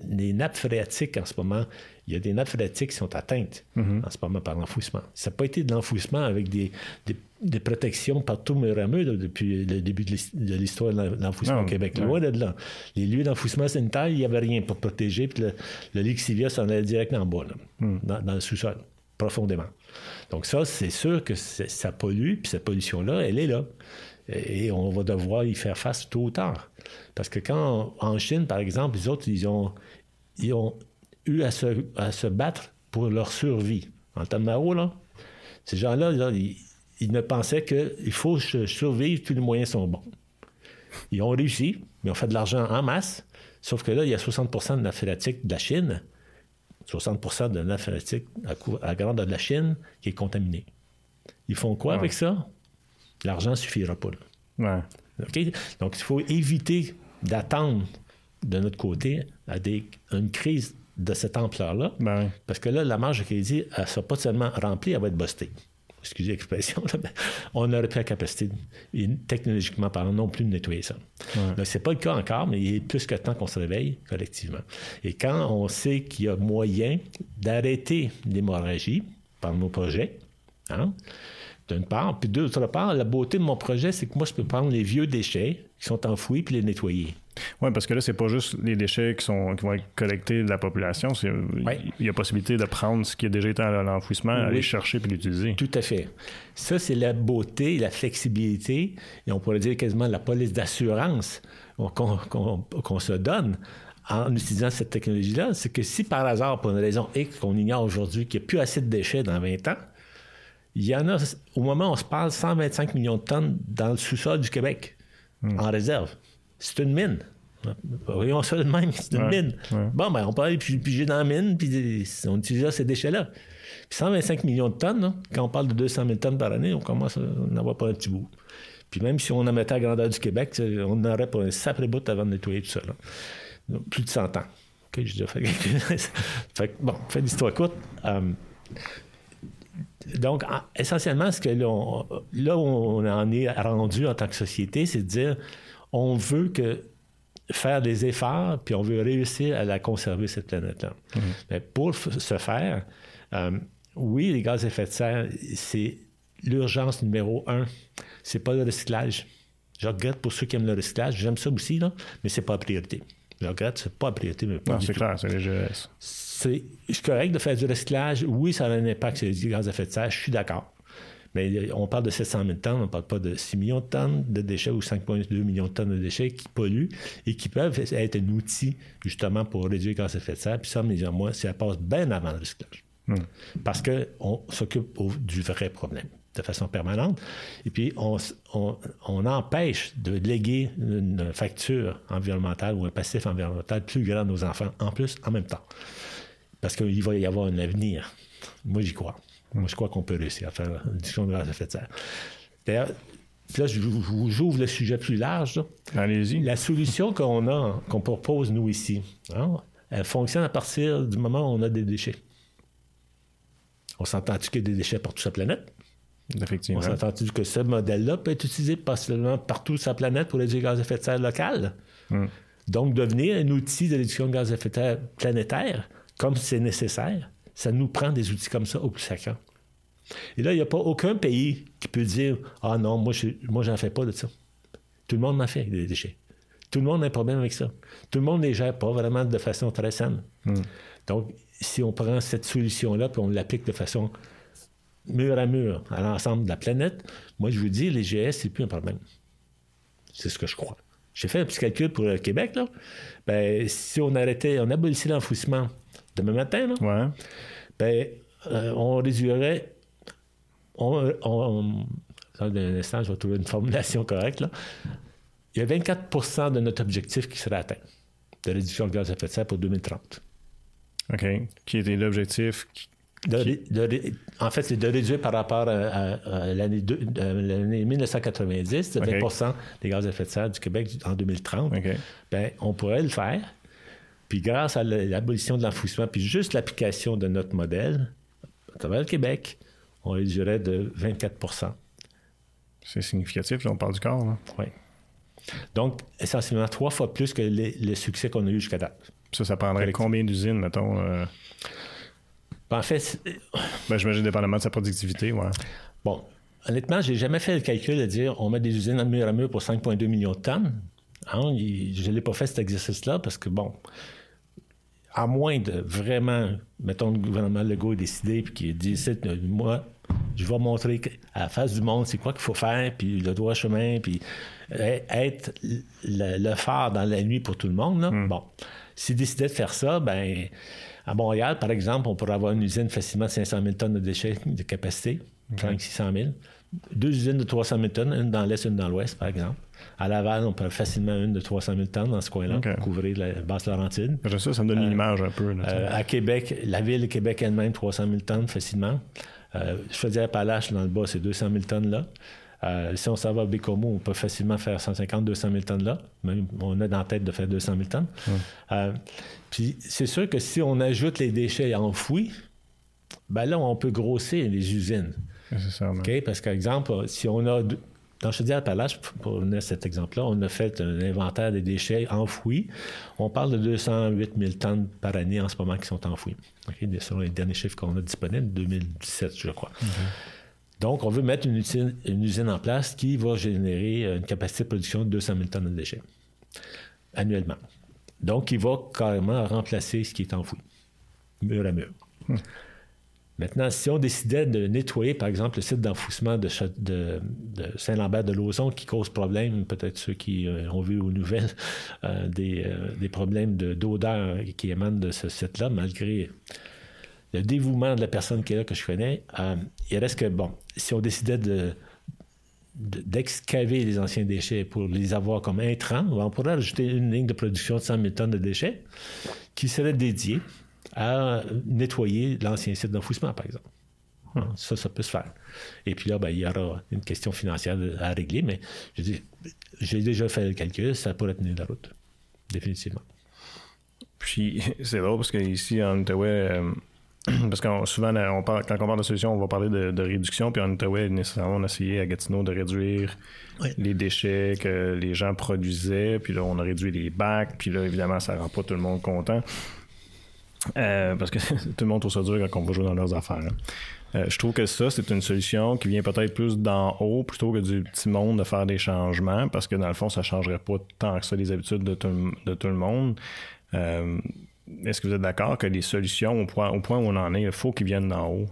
les nappes phréatiques en ce moment, il y a des nappes phréatiques qui sont atteintes en ce moment par l'enfouissement. Ça n'a pas été de l'enfouissement avec des, des, des protections partout mur à mur là, depuis le début de l'his- de l'histoire de l'enfouissement Non, au Québec. Loin de là. Les lieux d'enfouissement sanitaire, il n'y avait rien pour protéger, puis le, le Lixivia s'en allait direct le bas, là, dans, dans le sous-sol, profondément. Donc ça, c'est sûr que c'est- ça pollue, puis cette pollution-là, elle est là. Et on va devoir y faire face tôt ou tard. Parce que quand, en Chine, par exemple, les autres, ils ont, ils ont eu à se, à se battre pour leur survie. En Mao, là, ces gens-là, là, ils, ils ne pensaient qu'il faut survivre, tous les moyens sont bons. Ils ont réussi, ils ont fait de l'argent en masse, sauf que là, il y a 60% de la phélatique de la Chine, 60% de la phélatique à, à grandeur de la Chine qui est contaminée. Ils font quoi Ouais. avec ça? L'argent suffira pas. là. Ouais. Donc, il faut éviter d'attendre de notre côté à des, une crise de cette ampleur-là, Ben parce que là, la marge de crédit, elle ne sera pas seulement remplie, elle va être bustée. Excusez l'expression, là, mais on n'aurait plus la capacité, technologiquement parlant, non plus de nettoyer ça. Donc, c'est pas le cas encore, mais il est plus que temps qu'on se réveille collectivement. Et quand on sait qu'il y a moyen d'arrêter l'hémorragie par nos projets, hein, d'une part, puis d'autre part, la beauté de mon projet, c'est que moi, je peux prendre les vieux déchets qui sont enfouis puis les nettoyer. Oui, parce que là, c'est pas juste les déchets qui, sont, qui vont être collectés de la population. Il y a possibilité de prendre ce qui a déjà été à l'enfouissement, Oui. aller chercher puis l'utiliser. Tout à fait. Ça, c'est la beauté, la flexibilité, et on pourrait dire quasiment la police d'assurance qu'on se donne en utilisant cette technologie-là. C'est que si par hasard, pour une raison X qu'on ignore aujourd'hui, qu'il n'y a plus assez de déchets dans 20 ans, il y en a, au moment où on se parle, 125 millions de tonnes dans le sous-sol du Québec, en réserve. C'est une mine. Voyons ça de même, c'est une Ouais, mine. ouais. Bon, ben, on peut aller pi- piger dans la mine, puis on utilise ces déchets-là. Puis 125 millions de tonnes, là, quand on parle de 200 000 tonnes par année, on commence à en avoir pas un petit bout. Puis même si on en mettait à la grandeur du Québec, on en aurait pas un sacré bout avant de nettoyer tout ça. là. Donc, Plus de 100 ans. OK, j'ai déjà fait fait que, bon, fait l'histoire courte. euh, donc, en- essentiellement, ce que l'on- là où on en est rendu en tant que société, c'est de dire on veut que faire des efforts, puis on veut réussir à la conserver, cette planète-là. Mais pour ce faire, euh, oui, les gaz à effet de serre, c'est l'urgence numéro un. C'est pas le recyclage. Je regrette pour ceux qui aiment le recyclage. J'aime ça aussi, là, mais c'est pas la priorité. Je regrette, c'est pas la priorité, mais pas Non, c'est clair, c'est les GS. c'est c'est correct de faire du recyclage. Oui, ça a un impact sur les gaz à effet de serre, je suis d'accord. Mais on parle de 700 000 tonnes, on ne parle pas de 6 millions de tonnes de déchets ou 5,2 millions de tonnes de déchets qui polluent et qui peuvent être un outil justement pour réduire les gaz à effet de serre. Puis ça, mais moi, ça passe bien avant le recyclage. Parce qu'on s'occupe du vrai problème de façon permanente. Et puis, on- on empêche de léguer une facture environnementale ou un passif environnemental plus grand à nos enfants, en plus, en même temps. Parce qu'il va y avoir un avenir. Moi, j'y crois. Moi, je crois qu'on peut réussir à faire une discussion de gaz à effet de serre. D'ailleurs, là, je vous- j'ouvre le sujet plus large. Allez-y. La solution qu'on a, qu'on propose, nous, ici, hein, elle fonctionne à partir du moment où on a des déchets. On s'entend-tu qu'il y a des déchets partout sur la planète? Effectivement. On s'entend-tu que ce modèle-là peut être utilisé partiellement partout sur la planète pour réduire les gaz à effet de serre local? Donc, devenir un outil de réduction de gaz à effet de serre planétaire, comme c'est nécessaire, ça nous prend des outils comme ça au plus sacrant. Et là, il n'y a pas aucun pays qui peut dire Ah non, moi, je, moi, j'en fais pas de ça. Tout le monde en fait des déchets. Tout le monde a un problème avec ça. Tout le monde ne les gère pas vraiment de façon très saine. Donc, si on prend cette solution-là puis on l'applique de façon mur à mur à l'ensemble de la planète, moi, je vous dis, les GS, c'est plus un problème. C'est ce que je crois. J'ai fait un petit calcul pour le Québec, là. Ben, si on arrêtait, on abolissait l'enfouissement demain matin, là, Ouais. ben, euh, on réduirait. On, on- un instant, je vais trouver une formulation correcte. Là. Il y a 24% de notre objectif qui serait atteint de réduction de gaz à effet de serre pour 2030. OK. Qui était l'objectif? en fait, c'est de réduire par rapport à, l'année 1990, de 20% des gaz à effet de serre du Québec en 2030. Ben, on pourrait le faire. Puis grâce à l'abolition de l'enfouissement, puis juste l'application de notre modèle, à travers le Québec, on réduirait de 24% C'est significatif, là, on parle du corps. Oui. Donc, essentiellement, trois fois plus que le succès qu'on a eu jusqu'à date. Ça, ça prendrait combien d'usines, mettons? Euh? Ben, en fait... Ben, J'imagine dépendamment de sa productivité, ouais. Bon, honnêtement, j'ai jamais fait le calcul de dire on met des usines à mur à mur pour 5,2 millions de tonnes. Hein, je ne l'ai pas fait cet exercice-là parce que, bon, à moins de vraiment, mettons, le gouvernement Legault ait décidé puis qu'il dit moi, je vais montrer à la face du monde c'est quoi qu'il faut faire, puis le droit chemin, puis être le, phare dans la nuit pour tout le monde. Là. Hmm. Bon, s'il décidait de faire ça, ben à Montréal, par exemple, on pourrait avoir une usine facilement de 500 000 tonnes de déchets de capacité, 500-600 000. Deux usines de 300 000 tonnes, une dans l'est, une dans l'ouest, par exemple. À Laval, on peut facilement une de 300 000 tonnes dans ce coin-là pour couvrir la basse Laurentide. Ça, ça me donne une euh, image un peu. Euh, à Québec, la ville de Québec elle-même, 300 000 tonnes facilement. Euh, je faisais Palache dans le bas, c'est 200 000 tonnes là. Euh, si on s'en va à Bécomo, on peut facilement faire 150-200 000 tonnes là. Même, on a dans la tête de faire 200 000 tonnes. Euh, puis c'est sûr que si on ajoute les déchets enfouis, ben là, on peut grossir les usines. OK? Parce qu'exemple, si on a dans Chaudière-Appalaches, pour donner cet exemple-là, on a fait un inventaire des déchets enfouis. On parle de 208 000 tonnes par année en ce moment qui sont enfouis. Okay? Selon les derniers chiffres qu'on a disponibles, 2017, je crois. Donc, on veut mettre une usine, en place qui va générer une capacité de production de 200 000 tonnes de déchets annuellement. Donc, il va carrément remplacer ce qui est enfoui, mur à mur. Hmm. Maintenant, si on décidait de nettoyer, par exemple, le site d'enfouissement de, Saint-Lambert de Lauzon qui cause problème, peut-être ceux qui euh, ont vu aux nouvelles euh, euh, des, problèmes d'odeur qui émanent de ce site-là, malgré le dévouement de la personne qui est là, que je connais, il reste que, bon, si on décidait de d'excaver les anciens déchets pour les avoir comme intrants, on pourrait ajouter une ligne de production de 100 000 tonnes de déchets qui serait dédiée à nettoyer l'ancien site d'enfouissement, par exemple. Hmm. Ça, ça peut se faire. Et puis là, ben, il y aura une question financière à régler, mais je dis, j'ai déjà fait le calcul, ça pourrait tenir la route, définitivement. Puis, c'est drôle parce qu'ici, en Outaouais, euh, parce que souvent, on parle, quand on parle de solution, on va parler de, réduction, puis en Outaouais, nécessairement, on a essayé à Gatineau de réduire les déchets que les gens produisaient, puis là, on a réduit les bacs, puis là, évidemment, ça rend pas tout le monde content. Euh, parce que tout le monde trouve ça dur quand on va jouer dans leurs affaires. Hein. Euh, je trouve que ça, c'est une solution qui vient peut-être plus d'en haut plutôt que du petit monde de faire des changements, parce que dans le fond, ça ne changerait pas tant que ça les habitudes de tout, le monde. Euh, est-ce que vous êtes d'accord que les solutions, au point, où on en est, il faut qu'ils viennent d'en haut?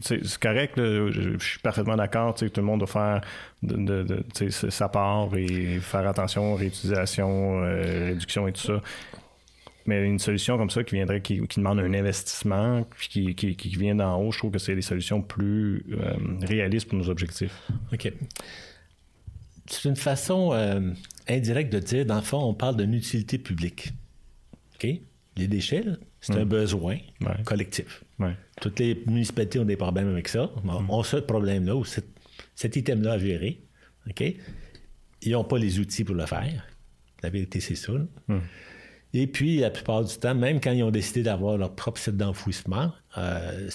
c'est correct, je, suis parfaitement d'accord, tout le monde doit faire de, sa part et faire attention, réutilisation, réduction et tout ça. Mais une solution comme ça qui viendrait, qui, demande un investissement, qui, qui, vient d'en haut, je trouve que c'est des solutions plus euh, réalistes pour nos objectifs. OK. C'est une façon euh, indirecte de dire, dans le fond, on parle d'une utilité publique. OK? Les déchets, c'est un hmm. besoin collectif. Toutes les municipalités ont des problèmes avec ça. Hmm. On a ce problème-là ou cet, item-là à gérer. OK? Ils n'ont pas les outils pour le faire. La vérité, c'est ça. Et puis, la plupart du temps, même quand ils ont décidé d'avoir leur propre site d'enfouissement, euh,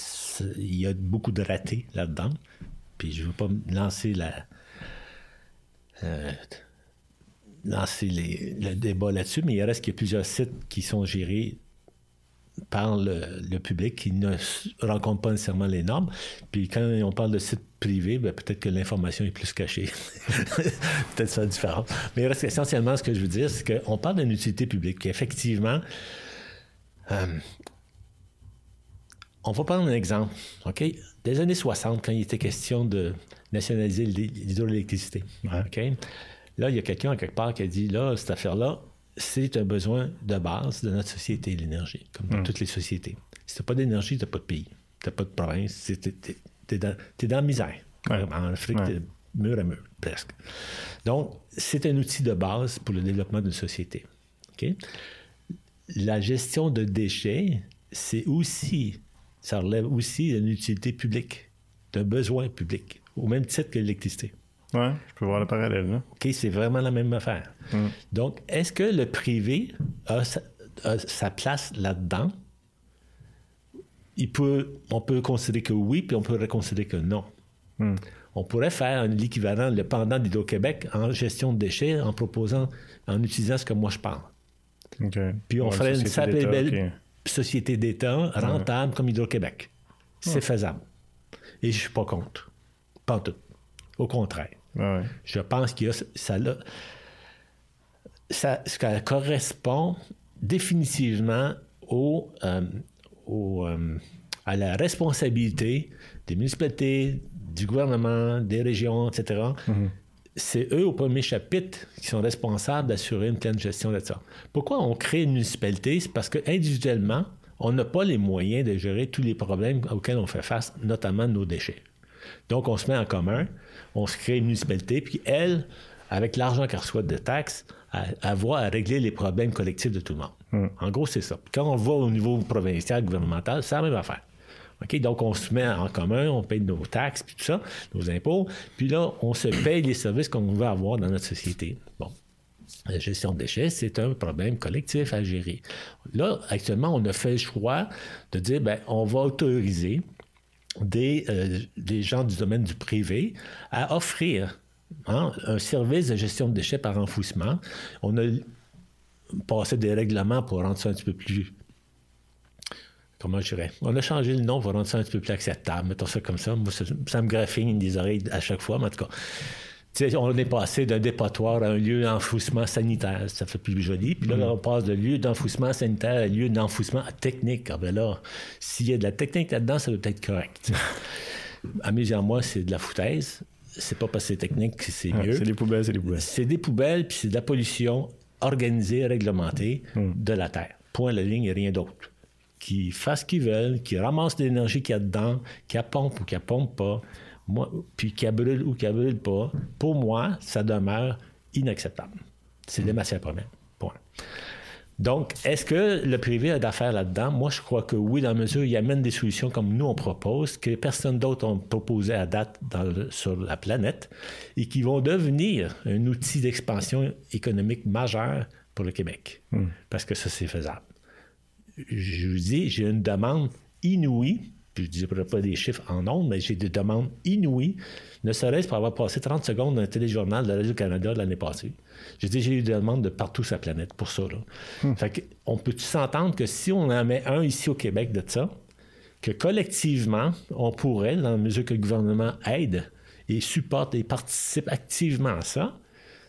il y a beaucoup de ratés là-dedans. Puis je ne veux pas lancer la. Euh, lancer le débat là-dessus, mais il reste qu'il y a plusieurs sites qui sont gérés par le, public qui ne rencontrent pas nécessairement les normes. Puis quand on parle de sites privés, ben, peut-être que l'information est plus cachée. peut-être ça différent. Mais essentiellement, ce que je veux dire, c'est qu'on parle d'une utilité publique. Effectivement, euh, on va prendre un exemple. OK? Des années 60, quand il était question de nationaliser l'hydroélectricité. OK? Là, il y a quelqu'un quelque part qui a dit, là, cette affaire-là, c'est un besoin de base de notre société, l'énergie, comme dans hmm. toutes les sociétés. Si tu n'as pas d'énergie, tu n'as pas de pays. Tu n'as pas de province. Tu es, dans la misère. En Afrique, mur à mur, presque. Donc, c'est un outil de base pour le développement d'une société. La gestion de déchets, c'est aussi, ça relève aussi d'une utilité publique, d'un besoin public, au même titre que l'électricité. Oui, je peux voir le parallèle. Là. OK, c'est vraiment la même affaire. Mm. Donc, est-ce que le privé a sa, a sa place là-dedans? Il peut, on peut considérer que oui, puis on peut considérer que non. Mm. On pourrait faire l'équivalent, le pendant d'Hydro-Québec en gestion de déchets en proposant, en utilisant ce que moi je parle. Puis on Ouais, ferait une belle société d'État rentable comme Hydro-Québec. C'est faisable. Et je suis pas contre. Pas tout. Au contraire. Je pense qu'il y a ça, là, ça, ça correspond définitivement au, euh, au, euh, à la responsabilité des municipalités, du gouvernement, des régions, etc. C'est eux, au premier chapitre, qui sont responsables d'assurer une pleine gestion de ça. Pourquoi on crée une municipalité? C'est parce qu'individuellement, on n'a pas les moyens de gérer tous les problèmes auxquels on fait face, notamment nos déchets. Donc, on se met en commun, on se crée une municipalité, puis elle, avec l'argent qu'elle reçoit de taxes, elle, elle voit à régler les problèmes collectifs de tout le monde. En gros, c'est ça. Quand on va au niveau provincial, gouvernemental, c'est la même affaire. Donc, on se met en commun, on paye nos taxes, puis tout ça, nos impôts, puis là, on se paye les services qu'on veut avoir dans notre société. Bon. La gestion de déchets, c'est un problème collectif à gérer. Là, actuellement, on a fait le choix de dire, ben, on va autoriser des, euh, gens du domaine du privé à offrir hein, un service de gestion de déchets par enfouissement. On a passé des règlements pour rendre ça un petit peu plus. Comment je dirais? On a changé le nom pour rendre ça un petit peu plus acceptable. Mettons ça comme ça. Moi, ça, ça me graffine des oreilles à chaque fois, mais en tout cas. On est passé d'un dépotoir à un lieu d'enfouissement sanitaire. Ça fait plus joli. Puis là, on passe de lieu d'enfouissement sanitaire à lieu d'enfouissement technique. Ah ben là, s'il y a de la technique là-dedans, ça doit être correct. À mes yeux, moi, c'est de la foutaise. C'est pas parce que c'est technique que c'est Ouais, mieux. c'est des poubelles, c'est des poubelles. C'est des poubelles, puis c'est de la pollution organisée, réglementée de la Terre. Point la ligne et rien d'autre. Qui fassent ce qu'ils veulent, qui ramassent l'énergie qu'il y a dedans, qui pompe ou qui pompe pas, moi, puis qui brûle ou qui brûle pas. Pour moi, ça demeure inacceptable. C'est des matières premières. Point. Donc, est-ce que le privé a d'affaires là-dedans? Moi, je crois que oui, dans la mesure où il amène des solutions comme nous, on propose, que personne d'autre n'a proposé à date dans le- sur la planète, et qui vont devenir un outil d'expansion économique majeur pour le Québec. Parce que ça, c'est faisable. Je vous dis, j'ai une demande inouïe, puis je ne dirai pas des chiffres en nombre, mais j'ai des demandes inouïes, ne serait-ce pour avoir passé 30 secondes dans un téléjournal de Radio-Canada l'année passée. J'ai dit, j'ai eu des demandes de partout sur la planète pour ça. Là. Fait que, on peut-tu s'entendre que si on en met un ici au Québec de ça, que collectivement, on pourrait, dans la mesure que le gouvernement aide et supporte et participe activement à ça,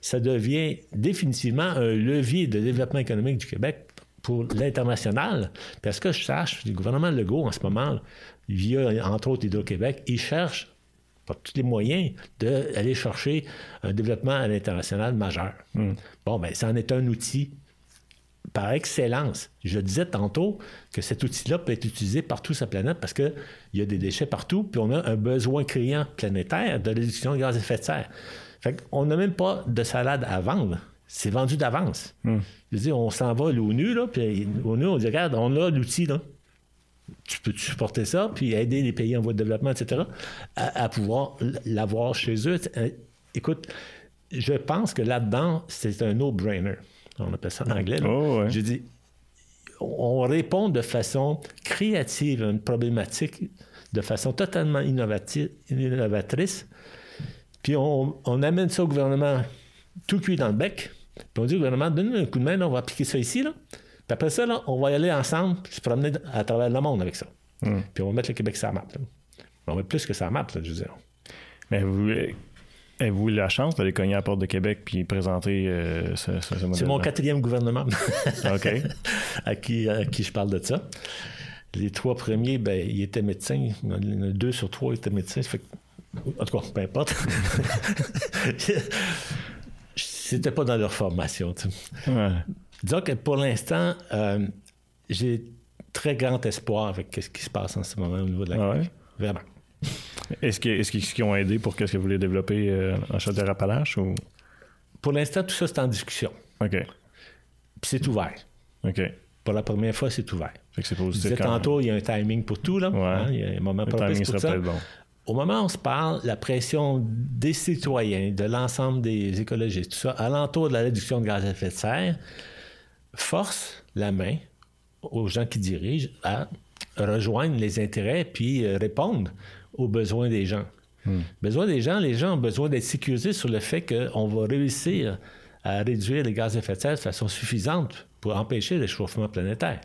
ça devient définitivement un levier de développement économique du Québec pour l'international. Parce que je sache, le gouvernement Legault, en ce moment, via, entre autres, Hydro-Québec, il cherche, par tous les moyens, d'aller chercher un développement à l'international majeur. Bon, ben ça en est un outil par excellence. Je disais tantôt que cet outil-là peut être utilisé partout sur la planète parce qu'il y a des déchets partout, puis on a un besoin criant planétaire de réduction de gaz à effet de serre. Fait qu'on n'a même pas de salade à vendre. C'est vendu d'avance. Je veux dire, on s'en va à l'ONU, là, puis l'ONU, on dit, regarde, on a l'outil, là. Tu peux supporter ça, puis aider les pays en voie de développement, etc., à, à pouvoir l'avoir chez eux. Euh, Écoute, je pense que là-dedans, c'est un no-brainer. On appelle ça en anglais. Oh, ouais. Je dis, on répond de façon créative à une problématique, de façon totalement innovatrice, puis on, on amène ça au gouvernement tout cuit dans le bec, puis on dit au gouvernement, donne-nous un coup de main, on va appliquer ça ici, là. Puis après ça, là, on va y aller ensemble, puis se promener à travers le monde avec ça. Puis on va mettre le Québec sur la map. là. On va mettre plus que sur la map, là, je veux dire. Mais vous, avez-vous eu la chance d'aller cogner à la porte de Québec puis présenter euh, ce, ce, C'est mon quatrième gouvernement à, qui, à qui je parle de ça. Les trois premiers, ben, ils étaient médecins. Deux sur trois étaient médecins. Ça fait que- en tout cas, peu importe. C'était pas dans leur formation. Ouais. Disons que pour l'instant, euh, j'ai très grand espoir avec ce qui se passe en ce moment au niveau de la Ah ouais? Vraiment. Est-ce qu'ils est ont aidé pour qu'est-ce que vous voulez développer euh, en Chaudière-Appalaches ou... Pour l'instant, tout ça, c'est en discussion. OK. Puis c'est ouvert. OK. Pour la première fois, c'est ouvert. Fait que c'est Je positif. disais quand même. tantôt, il y a un timing pour tout, là. Ouais. Hein, Il y a un moment Le timing pour ça. peut-être bon. Au moment où on se parle, la pression des citoyens, de l'ensemble des écologistes, tout ça, alentour de la réduction de gaz à effet de serre, force la main aux gens qui dirigent à rejoindre les intérêts puis euh, répondre aux besoins des gens. Besoin des gens, les gens ont besoin d'être sécurisés sur le fait qu'on va réussir à réduire les gaz à effet de serre de façon suffisante pour empêcher le réchauffement planétaire.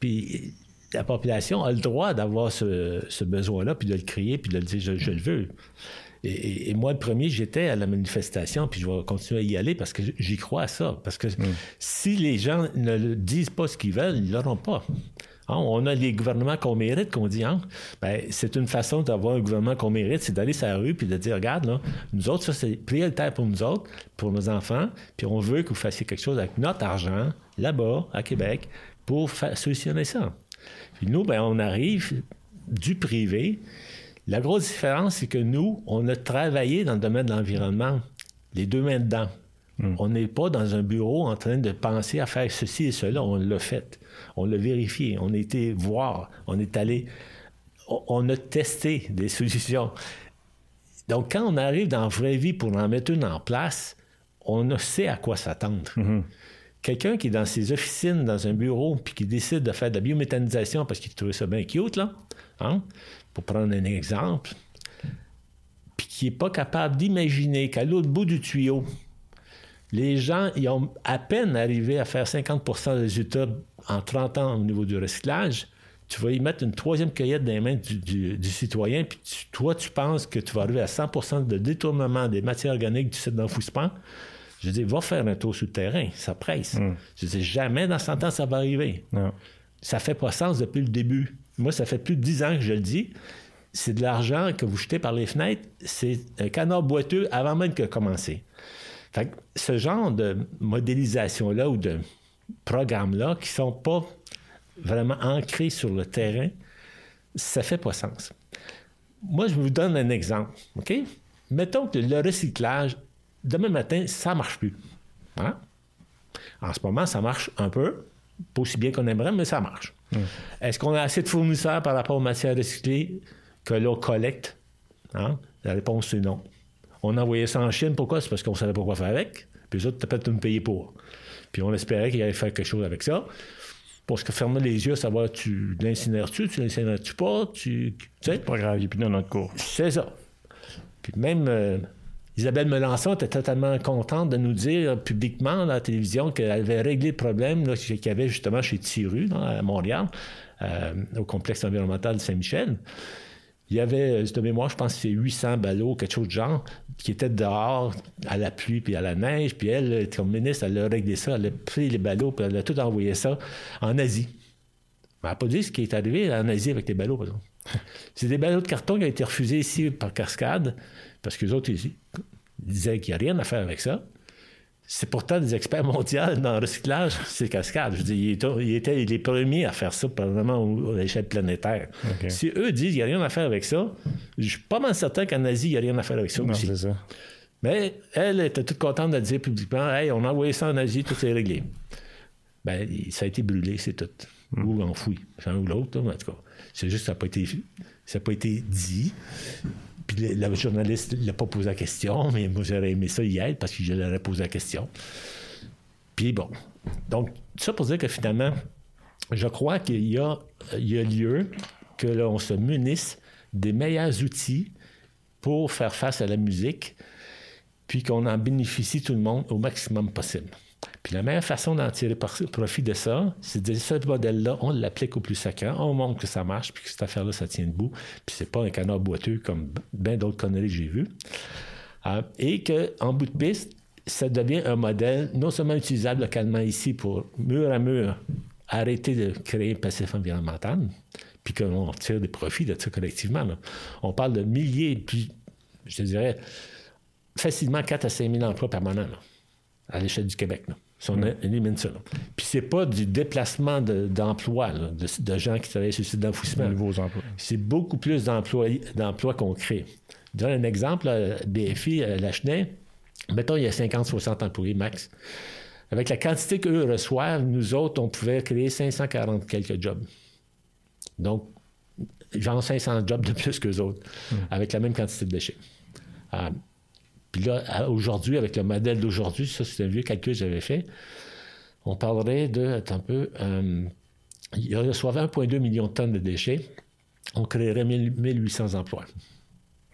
Puis la population a le droit d'avoir ce, ce besoin-là, puis de le crier, puis de le dire je, je le veux. Et, et- et moi, le premier, j'étais à la manifestation, puis je vais continuer à y aller parce que j'y crois à ça. Parce que si les gens ne disent pas ce qu'ils veulent, ils ne l'auront pas. Hein, on a les gouvernements qu'on mérite, qu'on dit. Hein? Ben, c'est une façon d'avoir un gouvernement qu'on mérite, c'est d'aller sur la rue puis de dire regarde, là, nous autres, ça, c'est prioritaire pour nous autres, pour nos enfants, puis on veut que vous fassiez quelque chose avec notre argent, là-bas, à Québec, pour solutionner ça. Puis nous, ben, on arrive du privé. La grosse différence, c'est que nous, on a travaillé dans le domaine de l'environnement, les deux mains dedans. On n'est pas dans un bureau en train de penser à faire ceci et cela. On l'a fait. On l'a vérifié. On a été voir. On est allé. on- a testé des solutions. Donc, quand on arrive dans la vraie vie pour en mettre une en place, on sait à quoi s'attendre. Quelqu'un qui est dans ses officines, dans un bureau, puis qui décide de faire de la biométhanisation parce qu'il trouvait ça bien cute, là, hein, pour prendre un exemple, puis qui n'est pas capable d'imaginer qu'à l'autre bout du tuyau, les gens ils ont à peine arrivé à faire 50% de résultats en 30 ans au niveau du recyclage. Tu vas y mettre une troisième cueillette dans les mains du, du- du citoyen, puis tu- toi, tu penses que tu vas arriver à 100% de détournement des matières organiques du site d'enfouissement. Je dis, va faire un tour sur le terrain, ça presse. Je dis, jamais dans 100 ans ça va arriver. Non. Ça fait pas sens depuis le début. Moi, ça fait plus de 10 ans que je le dis. C'est de l'argent que vous jetez par les fenêtres. C'est un canard boiteux avant même que commencer. Fait que ce genre de modélisation-là ou de programmes-là qui sont pas vraiment ancrés sur le terrain, ça fait pas sens. Moi, je vous donne un exemple. Mettons que le recyclage, demain matin, ça marche plus. Hein? En ce moment, ça marche un peu. Pas aussi bien qu'on aimerait, mais ça marche. Est-ce qu'on a assez de fournisseurs par rapport aux matières recyclées que l'on collecte? Hein? La réponse, c'est non. On envoyait ça en Chine. Pourquoi? C'est parce qu'on ne savait pas quoi faire avec. Puis les autres, peut-être nous payer pour. Puis on espérait qu'ils allaient faire quelque chose avec ça. Parce que fermer les yeux, savoir tu l'incinères-tu, tu l'incinères-tu pas, tu. Sais? Pas grave, il est plus dans notre cours. C'est ça. Puis même euh, Isabelle Melançon était totalement contente de nous dire publiquement à la télévision qu'elle avait réglé le problème qu'il y avait justement chez Tiru, là, à Montréal, euh, au complexe environnemental de Saint-Michel. Il y avait, de mémoire, je pense que c'est 800 ballots, quelque chose de genre, qui étaient dehors à la pluie puis à la neige. Puis elle, comme ministre, elle a réglé ça. Elle a pris les ballots puis elle a tout envoyé ça en Asie. Elle n'a pas dit ce qui est arrivé en Asie avec les ballots, par exemple. C'est des ballots de carton qui ont été refusés ici par Cascade, parce que les autres ils disaient qu'il n'y a rien à faire avec ça. C'est pourtant des experts mondiaux dans le recyclage, c'est Cascade. Je dire, ils étaient, les premiers à faire ça, probablement à l'échelle planétaire. Si eux disent qu'il n'y a rien à faire avec ça, je suis pas mal certain qu'en Asie, il n'y a rien à faire avec ça Non, aussi. c'est ça. Mais elle était toute contente de dire publiquement Hey, on a envoyé ça en Asie, tout est réglé. Ben, ça a été brûlé, c'est tout. Ou enfoui. C'est un ou l'autre, en tout cas. C'est juste que ça n'a été, pas été dit. Le, journaliste ne l'a pas posé la question, mais moi, j'aurais aimé ça y être parce que je leur ai posé la question. Puis bon. Donc, ça pour dire que finalement, je crois qu'il y a, y a lieu que l'on se munisse des meilleurs outils pour faire face à la musique, puis qu'on en bénéficie tout le monde au maximum possible. Puis la meilleure façon d'en tirer profit de ça, c'est de dire ce modèle-là, on l'applique au plus sacrant, on montre que ça marche, puis que cette affaire-là, ça tient debout, puis c'est pas un canard boiteux comme bien d'autres conneries que j'ai vues. Euh, et qu'en bout de piste, ça devient un modèle non seulement utilisable localement ici pour mur à mur arrêter de créer un passif environnemental, puis qu'on tire des profits de ça collectivement. On parle de milliers, puis je dirais facilement 4 à 5 000 emplois permanents à l'échelle du Québec. là. Si on élimine ça. Puis c'est pas du déplacement d'emplois, de, gens qui travaillent sur le site d'enfouissement. Nouveaux emplois. C'est beaucoup plus d'emplois qu'on crée. Je donne un exemple, BFI, euh, Lachenay, mettons, il y a 50-60 employés max. Avec la quantité qu'eux reçoivent, nous autres, on pouvait créer 540 quelques jobs. Donc, genre 500 jobs de plus qu'eux autres, hmm. avec la même quantité de déchets. Ah, puis là, aujourd'hui, avec le modèle d'aujourd'hui, ça c'est un vieux calcul que j'avais fait, on parlerait de, attends un peu, euh, il reçoivait 1,2 million de tonnes de déchets, on créerait 1800 emplois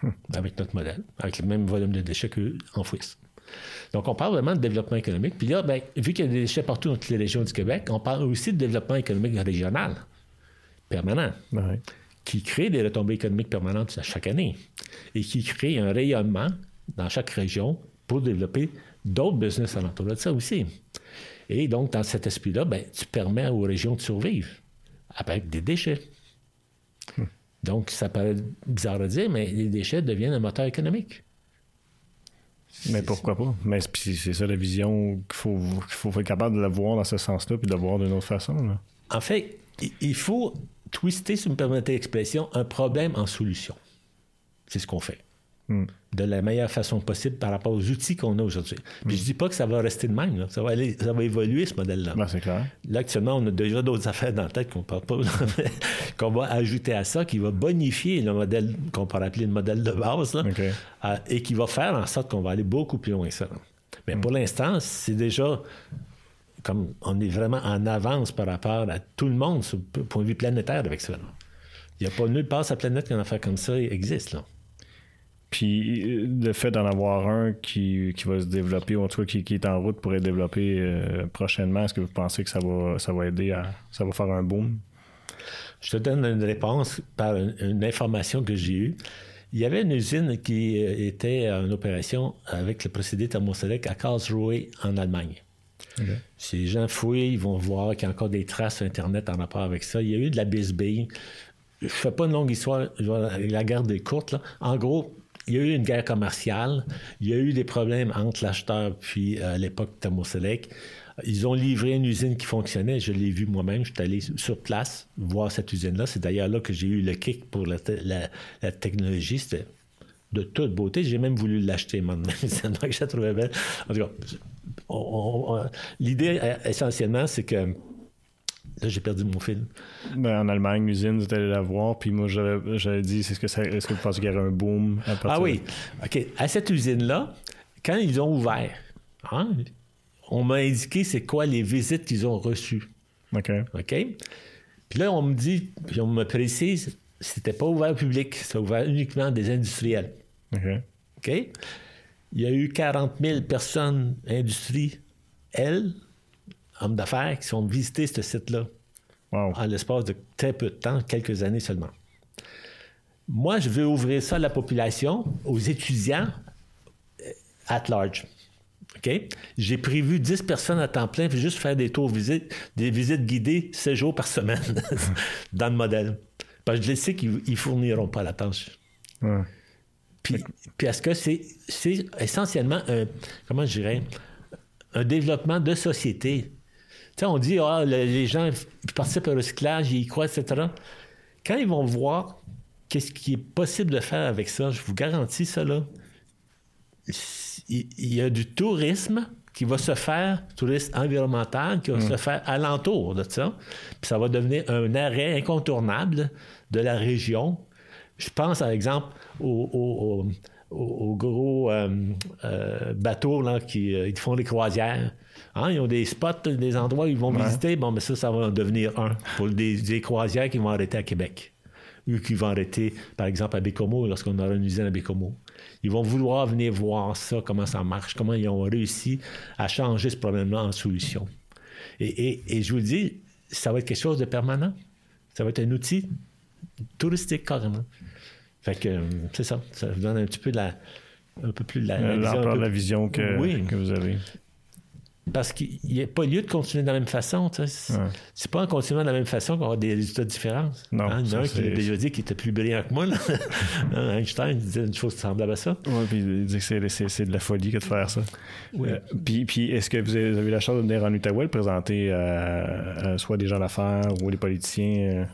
hmm. avec notre modèle, avec le même volume de déchets qu'enfouissent. Donc, on parle vraiment de développement économique. Puis là, ben, vu qu'il y a des déchets partout dans toutes les régions du Québec, on parle aussi de développement économique régional, permanent, qui crée des retombées économiques permanentes à chaque année et qui crée un rayonnement dans chaque région pour développer d'autres business alentour de ça aussi. Et donc, dans cet esprit-là, ben, tu permets aux régions de survivre avec des déchets. Hmm. Donc, ça paraît bizarre à dire, mais les déchets deviennent un moteur économique. Mais pourquoi pas? Mais c'est ça la vision qu'il faut, faut être capable de la voir dans ce sens-là puis de la voir d'une autre façon. En fait, il faut twister, si vous me permettez l'expression, un problème en solution. C'est ce qu'on fait. Hmm. de la meilleure façon possible par rapport aux outils qu'on a aujourd'hui. Puis je dis pas que ça va rester de même. Ça, va aller, ça va évoluer, ce modèle-là. Ben, c'est clair. Là, actuellement, on a déjà d'autres affaires dans la tête qu'on parle pas, qu'on va ajouter à ça, qui va bonifier le modèle qu'on pourrait appeler le modèle de base, euh, et qui va faire en sorte qu'on va aller beaucoup plus loin que ça. Mais pour l'instant, c'est déjà comme on est vraiment en avance par rapport à tout le monde, sur le point de vue planétaire avec ça. Il n'y a pas nulle part sur la planète qu'une affaire comme ça existe. Là. Puis euh, le fait d'en avoir un qui, va se développer, ou en tout cas qui, est en route pour être développé euh, prochainement, est-ce que vous pensez que ça va, ça va aider à. ça va faire un boom? Je te donne une réponse par une, information que j'ai eue. Il y avait une usine qui euh, était en opération avec le procédé thermoselect à Karlsruhe en Allemagne. Si les gens fouillent, ils vont voir qu'il y a encore des traces Internet en rapport avec ça. Il y a eu de la bisbille. Je ne fais pas une longue histoire, la garde est courte. Là. En gros, il y a eu une guerre commerciale, il y a eu des problèmes entre l'acheteur puis euh, l'époque Thermoselect. Ils ont livré une usine qui fonctionnait. Je l'ai vu moi-même. Je suis allé sur place voir cette usine-là. C'est d'ailleurs là que j'ai eu le kick pour la, technologie. C'était de toute beauté. J'ai même voulu l'acheter maintenant. je la trouvais belle. En tout cas, l'idée euh, essentiellement, c'est que Là, j'ai perdu mon film. Ben, en Allemagne, l'usine, vous allé la voir, puis moi, j'avais dit, est-ce que, est que vous pensez qu'il y aurait un boom à Ah oui. OK. À cette usine-là, quand ils ont ouvert, hein, on m'a indiqué c'est quoi les visites qu'ils ont reçues. OK. OK? Puis là, on me dit, puis on me précise, c'était pas ouvert au public, c'était ouvert uniquement des industriels. OK. OK? Il y a eu 40 000 personnes industrielles hommes d'affaires qui sont visités ce site-là en l'espace de très peu de temps, quelques années seulement. Moi, je veux ouvrir ça à la population, aux étudiants euh, at large. J'ai prévu 10 personnes à temps plein, puis juste faire des tours visites, des visites guidées 7 jours par semaine dans le modèle. Parce que je sais qu'ils ne fourniront pas la tâche. Puis, puis est-ce que c'est, c'est essentiellement un, comment je dirais, un développement de société on dit, ah, les gens participent au recyclage, ils y croient, etc. Quand ils vont voir qu'est-ce qui est possible de faire avec ça, je vous garantis ça, là, il y a du tourisme qui va se faire, tourisme environnemental, qui va se mm. faire alentour de ça. Puis ça va devenir un arrêt incontournable de la région. Je pense, par exemple, aux, gros euh, euh, bateaux là, qui euh, font des croisières. Hein, ils ont des spots, des endroits où ils vont visiter. Bon, mais ça, ça va en devenir un pour des, croisières qui vont arrêter à Québec ou qui vont arrêter, par exemple, à Bécomo, lorsqu'on aura une usine à Bécomo. Ils vont vouloir venir voir ça, comment ça marche, comment ils ont réussi à changer ce problème-là en solution. Et, je vous le dis, ça va être quelque chose de permanent. Ça va être un outil touristique carrément. Fait que c'est ça. Ça vous donne un petit peu de la, un peu plus de la, la vision, la vision que, que vous avez. Parce qu'il n'y a pas lieu de continuer de la même façon. C'est pas en continuant de la même façon qu'on va avoir des résultats différents. Non, hein, il y en a un qui a déjà dit qu'il était plus brillant que moi. Là. Hein, Einstein disait une chose semblable à ça. Oui, puis il dit que c'est de la folie que de faire ça. Euh, puis, puis est-ce que vous avez, eu la chance de venir en Outaouais présenter euh, soit des gens d'affaires ou des politiciens? Euh?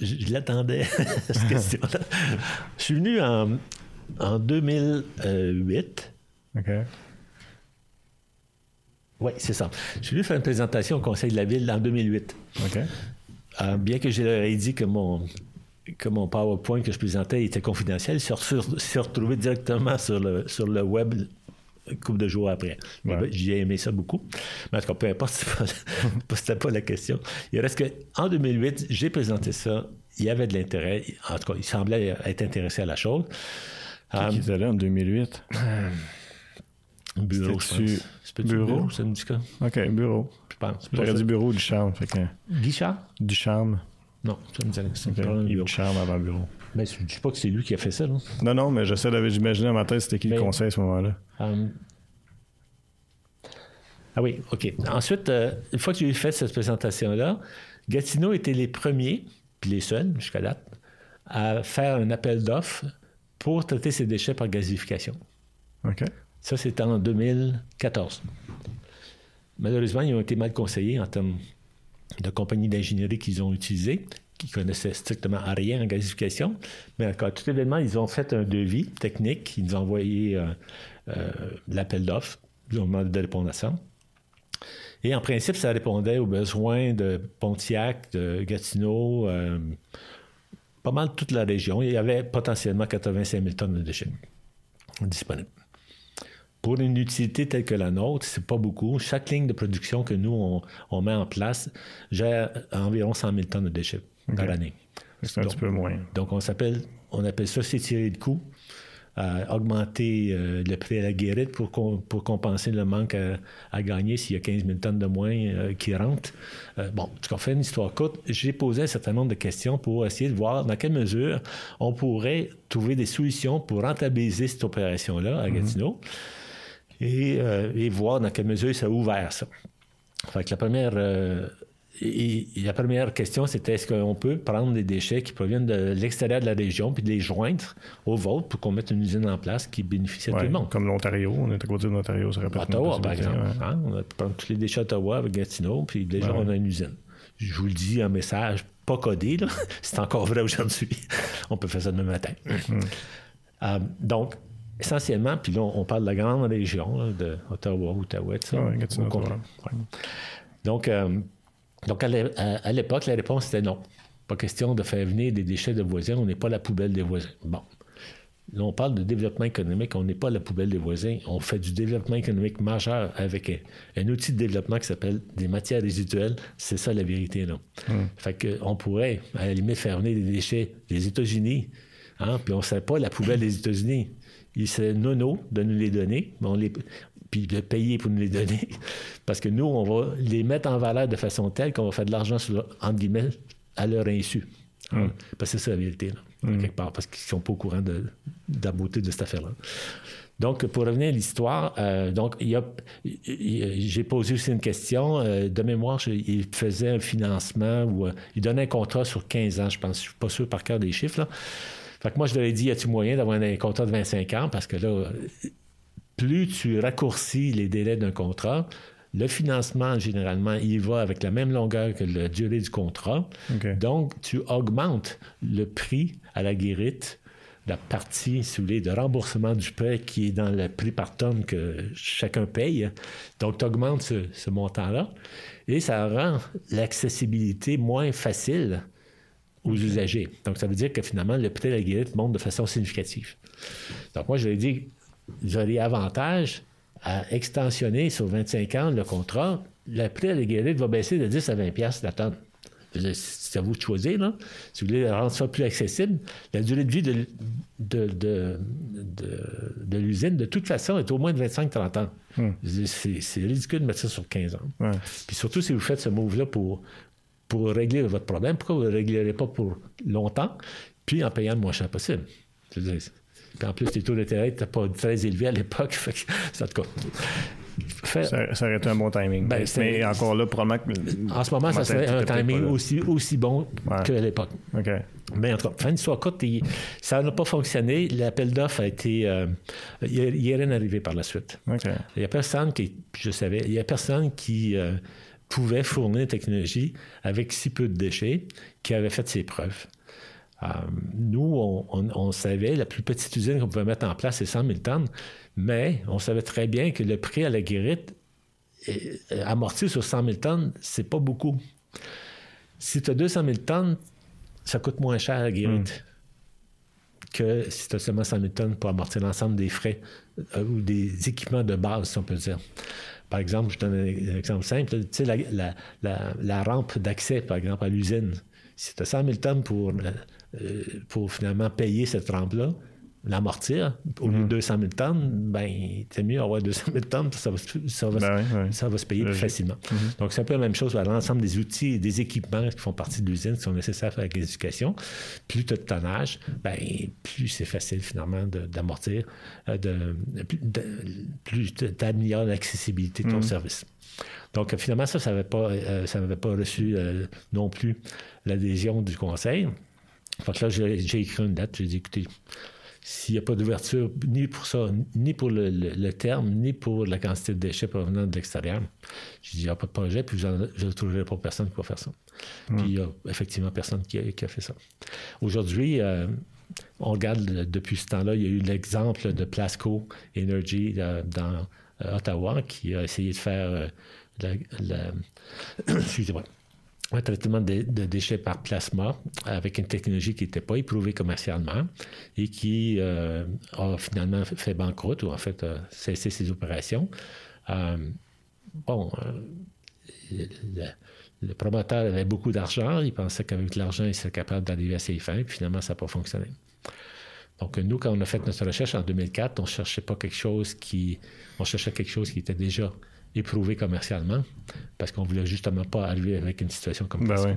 Je, l'attendais, cette question-là. Je suis venu en, en 2008. OK. Oui, c'est ça. Je venu faire une présentation au Conseil de la Ville en 2008. OK. Euh, bien que j'ai dit que mon, que mon PowerPoint que je présentais était confidentiel, il s'est retrouvé directement sur le, sur le web couple de jours après. J'ai aimé ça beaucoup. Mais en tout cas, peu importe, c'était pas, pas la question. Il reste que en 2008, j'ai présenté ça. Il y avait de l'intérêt. En tout cas, il semblait être intéressé à la chose. Qui um, était là en 2008? Bureau, je pense. bureau? bureau? Ça me dit quoi? OK, bureau. Je pense. J'aurais dit bureau du charme. Fait que... Guichard? Du charme. Non, ça me dit rien. Okay. Il du charme avant bureau. Mais je ne dis pas que c'est lui qui a fait ça. Non, non, non mais j'essaie d'imaginer dans ma tête c'était qui le conseil à ce moment-là. Um... Ah oui, OK. Ensuite, euh, une fois que tu as fait cette présentation-là, Gatineau était les premiers, puis les seuls jusqu'à date, à faire un appel d'offres pour traiter ses déchets par gazification. OK. Ça, c'était en 2014. Malheureusement, ils ont été mal conseillés en termes de compagnies d'ingénierie qu'ils ont utilisées, qui connaissaient strictement rien en gazification. Mais à tout événement, ils ont fait un devis technique. Ils nous ont envoyé euh, euh, l'appel d'offres. Ils ont demandé de répondre à ça. Et en principe, ça répondait aux besoins de Pontiac, de Gatineau, euh, pas mal toute la région. Il y avait potentiellement 85 000 tonnes de déchets disponibles. Pour une utilité telle que la nôtre, c'est pas beaucoup. Chaque ligne de production que nous, on, met en place gère environ 100 000 tonnes de déchets par année. C'est un petit peu moins. Donc, on, s'appelle, on appelle ça s'étirer le coût. Euh, augmenter euh, le prix à la guérite pour, pour compenser le manque à, gagner s'il y a 15 000 tonnes de moins euh, qui rentrent. bon, tu cas, fait une histoire courte. J'ai posé un certain nombre de questions pour essayer de voir dans quelle mesure on pourrait trouver des solutions pour rentabiliser cette opération-là à mhm. Euh, et, voir dans quelle mesure ça a ouvert ça. Fait que la première, euh, la première question, c'était est-ce qu'on peut prendre des déchets qui proviennent de l'extérieur de la région puis de les joindre au vôtre pour qu'on mette une usine en place qui bénéficie à tout le monde? Comme l'Ontario, on est à côté de l'Ontario, ça répète. Ottawa, par exemple. Hein? On a prendre tous les déchets d'Ottawa avec Gatineau, puis déjà, on a une usine. Je vous le dis en message pas codé, c'est encore vrai aujourd'hui. on peut faire ça demain matin. Mm-hmm. Euh, donc, essentiellement, puis là, on parle de la grande région, de Ottawa, Outaouais, ça. Donc, euh, donc à l'époque, la réponse était non. Pas question de faire venir des déchets de voisins, on n'est pas la poubelle des voisins. Bon. Là, on parle de développement économique, on n'est pas la poubelle des voisins, on fait du développement économique majeur avec un, outil de développement qui s'appelle des matières résiduelles. C'est ça la vérité, là. Hum. Fait qu'on pourrait, à la limite, faire venir des déchets des États-Unis, hein, puis on ne serait pas la poubelle des États-Unis il serait nono de nous les donner, on les, puis de payer pour nous les donner, parce que nous, on va les mettre en valeur de façon telle qu'on va faire de l'argent, entre guillemets, à leur insu. Hum. Parce que c'est ça la vérité, là, hum. quelque part, parce qu'ils ne sont pas au courant de, la beauté de cette affaire-là. Donc, pour revenir à l'histoire, euh, donc j'ai posé aussi une question. Euh, de mémoire, il faisait un financement ou euh, il donnait un contrat sur 15 ans, je pense. Je ne suis pas sûr par cœur des chiffres. Là. Fait que moi, je leur ai dit, y a-t-il moyen d'avoir un contrat de 25 ans? Parce que là, plus tu raccourcis les délais d'un contrat, le financement, généralement, il va avec la même longueur que la durée du contrat. Donc, tu augmentes le prix à la guérite, la partie, si vous voulez, de remboursement du prêt qui est dans le prix par tonne que chacun paye. Donc, tu augmentes ce, ce montant-là et ça rend l'accessibilité moins facile aux usagers. Donc, ça veut dire que finalement, le prix de la guérite monte de façon significative. Donc, moi, je lui ai dit, j'aurais avantage à extensionner sur 25 ans le contrat. Le prix de la guérite va baisser de 10 à 20 pièces la tonne. C'est à vous de choisir. Là. Si vous voulez rendre ça plus accessible, la durée de vie de, de, de, de, l'usine, de toute façon, est au moins de 25-30 ans. Hmm. C'est ridicule de mettre ça sur 15 ans. Puis surtout si vous faites ce move-là pour pour régler votre problème. Pourquoi vous ne le réglerez pas pour longtemps, puis en payant le moins cher possible? Puis en plus, les taux d'intérêt n'étaient pas très élevés à l'époque. ça te faire... Ça, ça, aurait été un bon timing. Ben, mais, encore là, probablement que... En ce moment, ça serait un timing aussi, aussi bon Ouais. qu'à l'époque. Mais en tout cas, fin d'histoire courte, il- ça n'a pas fonctionné. L'appel d'offres a été. euh, il n'y a rien arrivé par la suite. Il n'y a personne qui, je savais, il y a personne qui euh, pouvait fournir une technologie avec si peu de déchets qui avait fait ses preuves. Euh, nous, on, on- on savait, la plus petite usine qu'on pouvait mettre en place, c'est 100 000 tonnes, mais on savait très bien que le prix à la guérite, amorti sur 100 000 tonnes, c'est pas beaucoup. Si tu as 200 000 tonnes, ça coûte moins cher à la guérite que si tu as seulement 100 000 tonnes pour amortir l'ensemble des frais euh, ou des équipements de base, si on peut dire. Par exemple, je donne un exemple simple. Tu sais, la, rampe d'accès, par exemple, à l'usine. Si tu as 100 000 tonnes euh, pour finalement payer cette rampe-là, l'amortir, au lieu de 200 000 tonnes, ben, c'est mieux avoir 200 000 tonnes, ça va, se- ça va, Ben oui, oui. ça va se payer plus facilement. Donc, c'est un peu la même chose à l'ensemble des outils et des équipements qui font partie de l'usine, qui sont nécessaires avec l'éducation. Plus tu as de tonnage, ben, plus c'est facile finalement d'amortir, euh, de, plus- de- plus tu améliores l'accessibilité de ton service. Donc, euh, finalement, ça, ça n'avait pas, euh, n'avait pas reçu euh, non plus l'adhésion du conseil. Fait que là, j'ai écrit une lettre, j'ai dit, écoutez, s'il n'y a pas d'ouverture ni pour ça, ni pour le, le- le terme, ni pour la quantité de déchets provenant de l'extérieur, j'ai dit, il n'y a pas de projet, puis je ne trouverai pas personne qui va faire ça. Puis il n'y a effectivement personne qui a, qui a fait ça. Aujourd'hui, euh, on regarde le- depuis ce temps-là, il y a eu l'exemple de Plasco Energy euh, dans euh, Ottawa qui a essayé de faire euh, la- la- excusez-moi, un traitement de, déchets par plasma avec une technologie qui n'était pas éprouvée commercialement et qui euh, a finalement fait banqueroute ou en fait a cessé ses opérations. Euh, bon, euh, le, le promoteur avait beaucoup d'argent, il pensait qu'avec l'argent, il serait capable d'arriver à ses fins, puis finalement, ça n'a pas fonctionné. Donc, nous, quand on a fait notre recherche en 2004, on cherchait pas quelque chose qui. On cherchait quelque chose qui était déjà éprouvé commercialement, parce qu'on voulait justement pas arriver avec une situation comme Ben oui.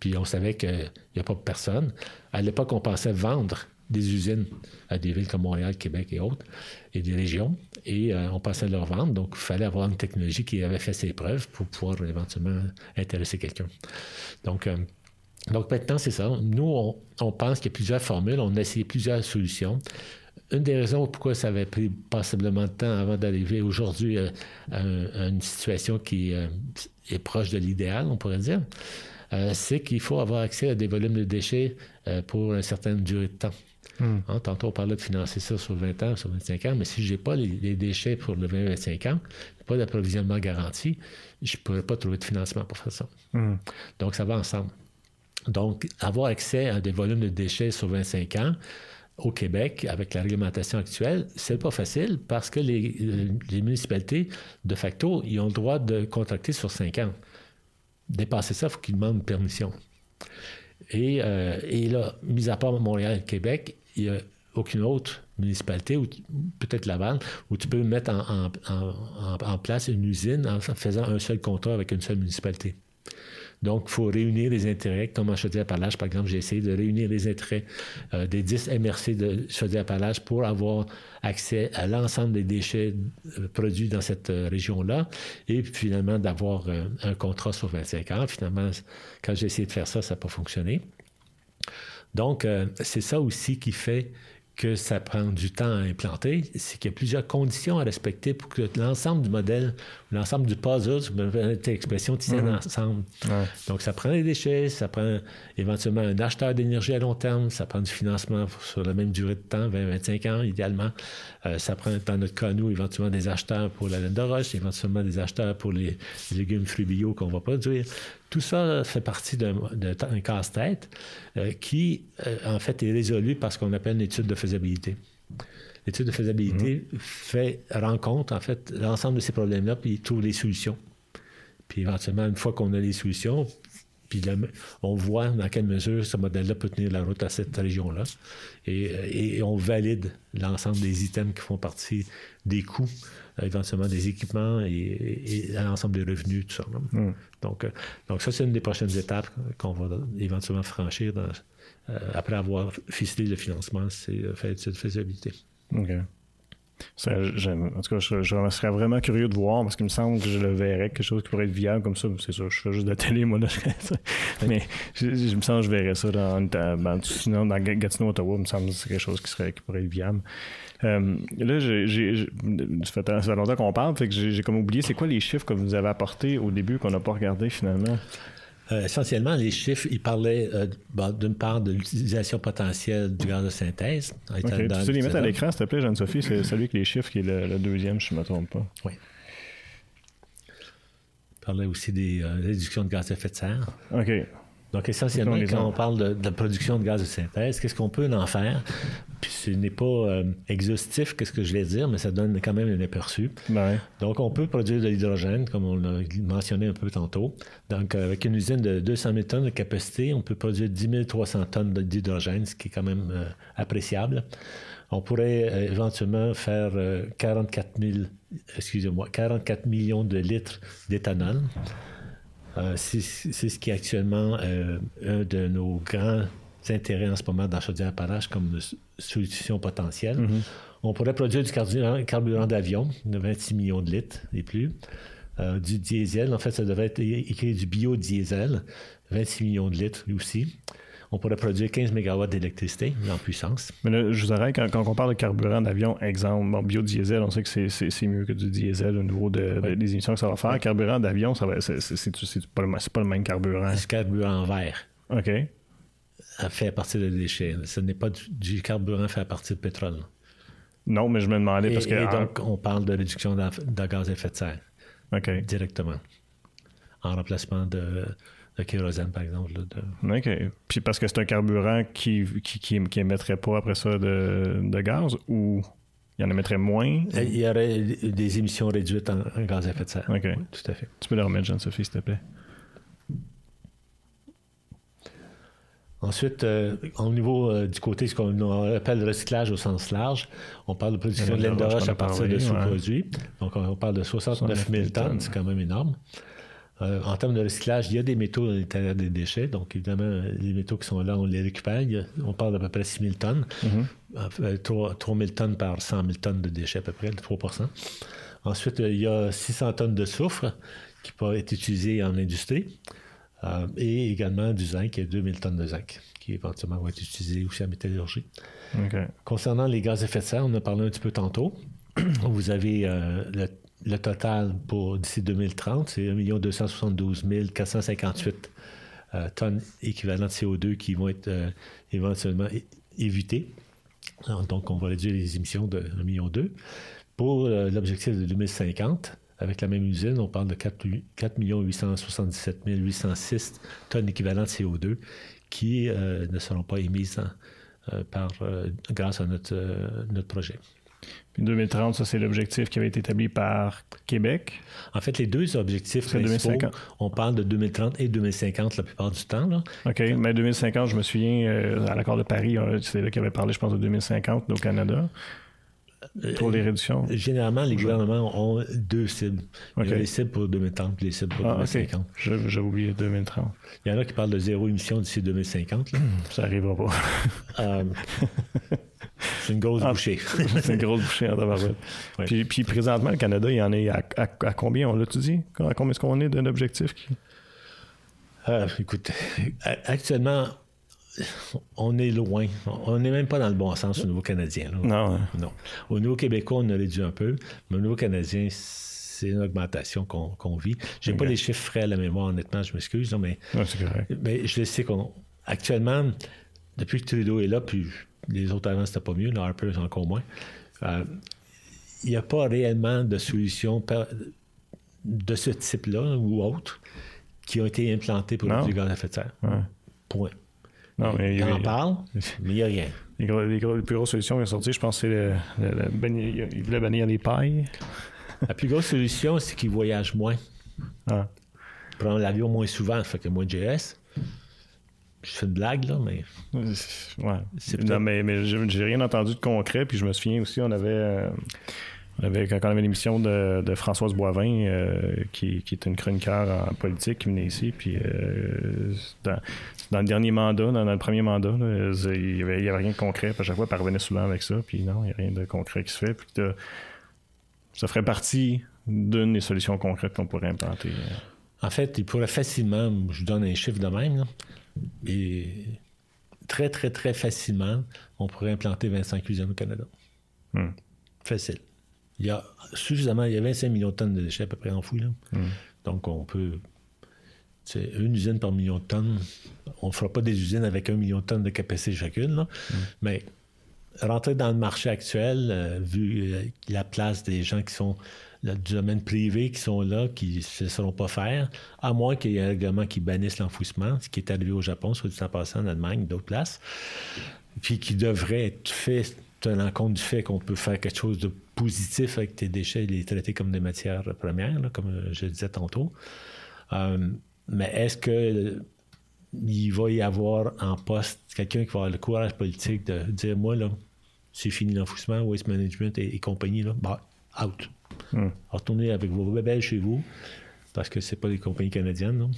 Puis on savait qu'il n'y a pas personne. À l'époque, on pensait vendre des usines à des villes comme Montréal, Québec et autres, et des régions, et euh, on pensait leur vendre. Donc, il fallait avoir une technologie qui avait fait ses preuves pour pouvoir éventuellement intéresser quelqu'un. Donc, euh, donc maintenant, c'est ça. Nous, on, on pense qu'il y a plusieurs formules. On a essayé plusieurs solutions. Une des raisons pourquoi ça avait pris passablement de temps avant d'arriver aujourd'hui à, un- à une situation qui euh, est proche de l'idéal, on pourrait dire, euh, c'est qu'il faut avoir accès à des volumes de déchets euh, pour une certaine durée de temps. Hein, tantôt, on parlait de financer ça sur 20 ans, sur 25 ans, mais si je n'ai pas les, les déchets pour le 20-25 ans, pas d'approvisionnement garanti, je ne pourrais pas trouver de financement pour faire ça. Hmm. Donc, ça va ensemble. Donc, avoir accès à des volumes de déchets sur 25 ans au Québec, avec la réglementation actuelle, c'est pas facile parce que les, euh, municipalités, de facto, ils ont le droit de contracter sur 5 ans. Dépasser ça, il faut qu'ils demandent une permission. Et, euh, et là, mis à part Montréal et Québec, il n'y a aucune autre municipalité, ou peut-être Laval, où tu peux mettre en place une usine en faisant un seul contrat avec une seule municipalité. Donc, il faut réunir les intérêts. Comme en Chaudière-Appalaches, par exemple, j'ai essayé de réunir les intérêts euh, des 10 MRC de Chaudière-Appalaches pour avoir accès à l'ensemble des déchets euh, produits dans cette euh, région-là et finalement d'avoir un contrat sur 25 ans. Finalement, quand j'ai essayé de faire ça, ça n'a pas fonctionné. Donc, c'est ça aussi qui fait que ça prend du temps à implanter, c'est qu'il y a plusieurs conditions à respecter pour que l'ensemble du modèle, l'ensemble du puzzle, je me permets cette expression, tienne ensemble. Ouais. Donc, ça prend des déchets, ça prend éventuellement un acheteur d'énergie à long terme, ça prend du financement sur la même durée de temps, 20-25 ans idéalement. Euh, ça prend, dans notre cas, nous, éventuellement des acheteurs pour la laine de roche, éventuellement des acheteurs pour les, les légumes fruits bio qu'on va produire. Tout ça fait partie d'un casse-tête euh, qui, euh, en fait, est résolu par ce qu'on appelle une étude de faisabilité. L'étude de faisabilité fait rencontre, en fait, l'ensemble de ces problèmes-là, puis trouve les solutions. Puis éventuellement, une fois qu'on a les solutions, puis là, on voit dans quelle mesure ce modèle-là peut tenir la route à cette région-là. Et, euh, et on valide l'ensemble des items qui font partie des coûts, euh, éventuellement des équipements et, l'ensemble des revenus, tout ça. là. Donc, euh, donc ça, c'est une des prochaines étapes qu'on va éventuellement franchir dans- euh, après avoir ficelé le financement, c'est euh, faire l'étude de faisabilité. OK. En tout cas, je, serais vraiment curieux de voir parce qu'il me semble que je le verrais, quelque chose qui pourrait être viable comme ça. C'est sûr, je fais juste de la télé, moi. Là, mais je, me sens que je verrais ça dans, dans, sinon, dans Gatineau, Ottawa, il me semble que c'est quelque chose qui, serait, qui pourrait être viable. Euh, là, j'ai, ça, fait, longtemps qu'on parle, fait que j'ai, comme oublié, c'est quoi les chiffres que vous avez apportés au début qu'on n'a pas regardé finalement? Euh, essentiellement, les chiffres, ils parlaient euh, bon, d'une part de l'utilisation potentielle du gaz de synthèse. Tu sais les mettre à l'écran, s'il te plaît, Jeanne-Sophie? C'est celui avec les chiffres qui est le, le deuxième, si je ne me trompe pas. Oui. Il parlait aussi des euh, réductions de gaz à effet de serre. OK. Donc, essentiellement, quand on parle de, de la production de gaz de synthèse, qu'est-ce qu'on peut en faire? Puis ce n'est pas euh, exhaustif, qu'est-ce que je vais dire, mais ça donne quand même un aperçu. Donc, on peut produire de l'hydrogène, comme on l'a mentionné un peu tantôt. Donc, euh, avec une usine de 200 000 tonnes de capacité, on peut produire 10 300 tonnes d'hydrogène, ce qui est quand même euh, appréciable. On pourrait euh, éventuellement faire euh, 44 000, excusez-moi, 44 millions de litres d'éthanol. Euh, c'est ce qui est actuellement euh, un de nos grands intérêts en ce moment dans Chaudière-Appalaches comme solution potentielle. On pourrait produire du carburant, carburant d'avion de 26 millions de litres et plus. Euh, du diesel, en fait, ça devrait être écrit du biodiesel, 26 millions de litres lui aussi. On pourrait produire 15 MW d'électricité en puissance. Mais là, je vous arrête, quand, quand on parle de carburant d'avion, exemple, bon, biodiesel, on sait que c'est- c'est c'est mieux que du diesel au niveau de, de- des émissions que ça va faire. Carburant d'avion, ça va- c'est c'est- c'est- c'est pas, le- c'est pas le même carburant. Du carburant vert OK. fait à partir de déchets. Ce n'est pas du, du carburant fait à partir de pétrole. Non, mais je me demandais Et, parce que. et donc, on parle de réduction de, de gaz à effet de serre OK. directement. En remplacement de, de kérosène, par exemple. là, de- OK. Puis parce que c'est un carburant qui, qui, qui, qui émettrait pas après ça de, de gaz ou il en émettrait moins? Il y aurait des émissions réduites en, en gaz à effet de serre. OK. Oui, tout à fait. Tu peux le remettre, Jeanne-Sophie, s'il te plaît. Ensuite, euh, au niveau euh, du côté, ce qu'on appelle le recyclage au sens large, on parle de production de laine de roche, à partir de ouais. sous-produits. Donc, on, on parle de 69 000 tonnes, c'est quand même énorme. Euh, en termes de recyclage, il y a des métaux à l'intérieur des déchets. Donc, évidemment, les métaux qui sont là, on les récupère. A- on parle d'à peu près 6 000 tonnes. Euh, 3, 000 tonnes par 100 000 tonnes de déchets, à peu près, de 3 Ensuite, euh, il y a 600 tonnes de soufre qui peut être utilisé en industrie. Euh, et également du zinc, il y a 2000 tonnes de zinc qui éventuellement vont être utilisées aussi en métallurgie. Concernant les gaz à effet de serre, on en a parlé un petit peu tantôt. Vous avez euh, le, le total pour d'ici 2030, c'est 1 272 458 euh, tonnes équivalent de CO2 qui vont être euh, éventuellement évitées. Donc, on va réduire les émissions de 1,2 million. Pour euh, l'objectif de 2050, avec la même usine, on parle de 4, 4 877 806 tonnes équivalent de CO2 qui euh, ne seront pas émises euh, par, grâce à notre, notre projet. Puis 2030, ça, c'est l'objectif qui avait été établi par Québec. En fait, les deux objectifs principaux, 2050. on parle de 2030 et 2050 la plupart du temps. Là. OK. Mais 2050, je me souviens, euh, à l'accord de Paris, euh, c'est là qu'il avait parlé, je pense, de 2050 au Canada. Pour les réductions. Généralement, les gouvernements ont deux cibles. Il y a les cibles pour 2030 et les cibles pour Ah, OK. 2050. Je- J'avais oublié 2030. Il y en a qui parlent de zéro émission d'ici 2050. là. Ça arrivera pas. Euh, c'est une grosse Ah. bouchée. c'est une grosse bouchée en tabarouette. Ouais. Puis, puis présentement, le Canada, il y en est à, à- à combien, on l'a-tu dit? À combien est-ce qu'on est d'un objectif? qui- Euh, écoute, actuellement, on est loin. On n'est même pas dans le bon sens au niveau canadien. là. Non. hein. Non. Au niveau québécois, on a réduit un peu, mais au niveau canadien, c'est une augmentation qu'on vit. J'ai pas Ok. les chiffres frais à la mémoire, honnêtement, je m'excuse, mais, mais je le sais qu'on. Actuellement, depuis que Trudeau est là, puis les autres avant, c'était pas mieux, le Harper, encore moins. euh, Il n'y a pas réellement de solution de ce type-là ou autre qui ont été implantées pour le gaz à effet de serre. Ouais. Point. Non, mais il en parle, mais il n'y a rien. les, gros- les gros- les plus grosses solutions qui sont sorties, je pense, c'est le, le- le bannir- les pailles. La plus grosse solution, c'est qu'ils voyagent moins. Ah. prendre l'avion moins souvent, fait que moins de GS. Je fais une blague, là, mais Ouais. Non, mais, mais j'ai rien entendu de concret. Puis je me souviens aussi, on avait. euh, quand on avait l'émission de, Françoise Boivin, euh, qui, qui, est une chroniqueur en politique, qui venait ici, puis euh, dans, le dernier mandat, dans, le premier mandat, il n'y avait, rien de concret. Puis à chaque fois, elle revenait souvent avec ça, puis non, il n'y a rien de concret qui se fait. Puis ça ferait partie d'une des solutions concrètes qu'on pourrait implanter. En fait, il pourrait facilement, je donne un chiffre de même, et très, très, très facilement, on pourrait implanter 25 usines au Canada. Hmm. Facile. Il y a suffisamment, il y a 25 millions de tonnes de déchets à peu près enfouis. Là. Hmm. Donc, on peut. C'est une usine par million de tonnes. On ne fera pas des usines avec un million de tonnes de capacité chacune, là. Hmm. mais rentrer dans le marché actuel, euh, vu euh, la place des gens qui sont du domaine privé qui sont là, qui ne se seront pas faire, à moins qu'il y ait un règlement qui bannisse l'enfouissement, ce qui est arrivé au Japon, soit dit en passant, en Allemagne, d'autres places, puis qui devrait être fait tenant compte du fait qu'on peut faire quelque chose de positif avec tes déchets et les traiter comme des matières premières, comme je le disais tantôt. Euh, mais est-ce que il va y avoir en poste quelqu'un qui va avoir le courage politique de dire moi là, c'est fini l'enfouissement, waste management et, compagnie là, bah, out. Hmm. Retournez avec vos bébés chez vous, parce que c'est pas des compagnies canadiennes. Non?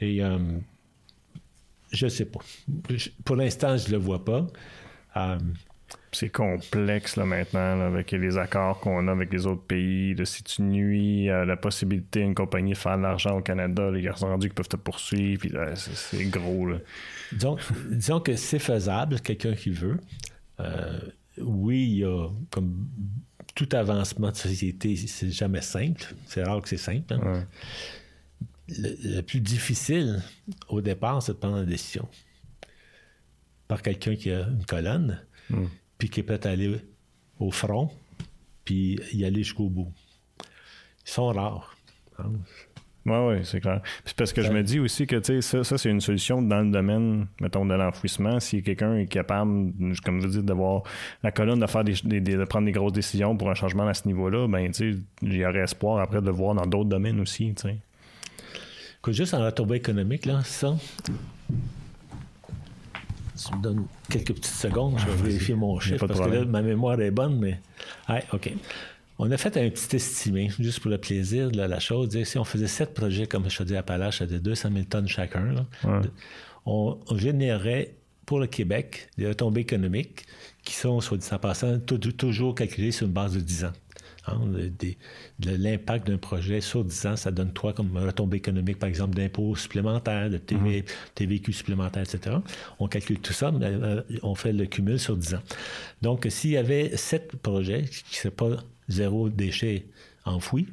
Et euh, je sais pas. pour l'instant, je le vois pas. Euh, c'est complexe là, maintenant avec les accords qu'on a avec les autres pays. si tu nuis à la possibilité d'une compagnie de faire de l'argent au Canada, les gars sont rendus qu'ils peuvent te poursuivre. c'est, gros. Là. Donc, disons que c'est faisable, quelqu'un qui veut. Euh, oui, il y a comme tout avancement de société, c'est jamais simple. C'est rare que c'est simple. Hein. Le, plus difficile au départ, c'est de prendre une décision. Par quelqu'un qui a une colonne, hmm. puis qui est à aller au front, puis y aller jusqu'au bout. Ils sont rares. Hein. Oui, oui, c'est clair. Puis parce que je me dis aussi que ça, ça c'est une solution dans le domaine, mettons, de l'enfouissement. Si quelqu'un est capable, comme vous dites, d'avoir la colonne, de faire des, de prendre des grosses décisions pour un changement à ce niveau-là, ben il y aurait espoir après de le voir dans d'autres domaines aussi. sais. Écoute, juste en retombée économique, là, ça. Tu me donnes quelques petites secondes, je vais ah, vérifier mon chiffre parce que là, ma mémoire est bonne, mais. Ouais, OK. On a fait un petit estimé, juste pour le plaisir de la, chose. si on faisait sept projets comme je dis à Palache, de 200 000 tonnes chacun, on, générerait pour le Québec des retombées économiques qui sont, soit dit en passant, toujours calculées sur une base de 10 ans. Hein, l'impact d'un projet sur 10 ans, ça donne quoi comme retombée économique, par exemple, d'impôts supplémentaires, de TV, TVQ mm-hmm. supplémentaires, etc. On calcule tout ça, mais euh, on fait le cumul sur 10 ans. Donc, s'il y avait sept projets qui ne seraient pas zéro déchet enfoui,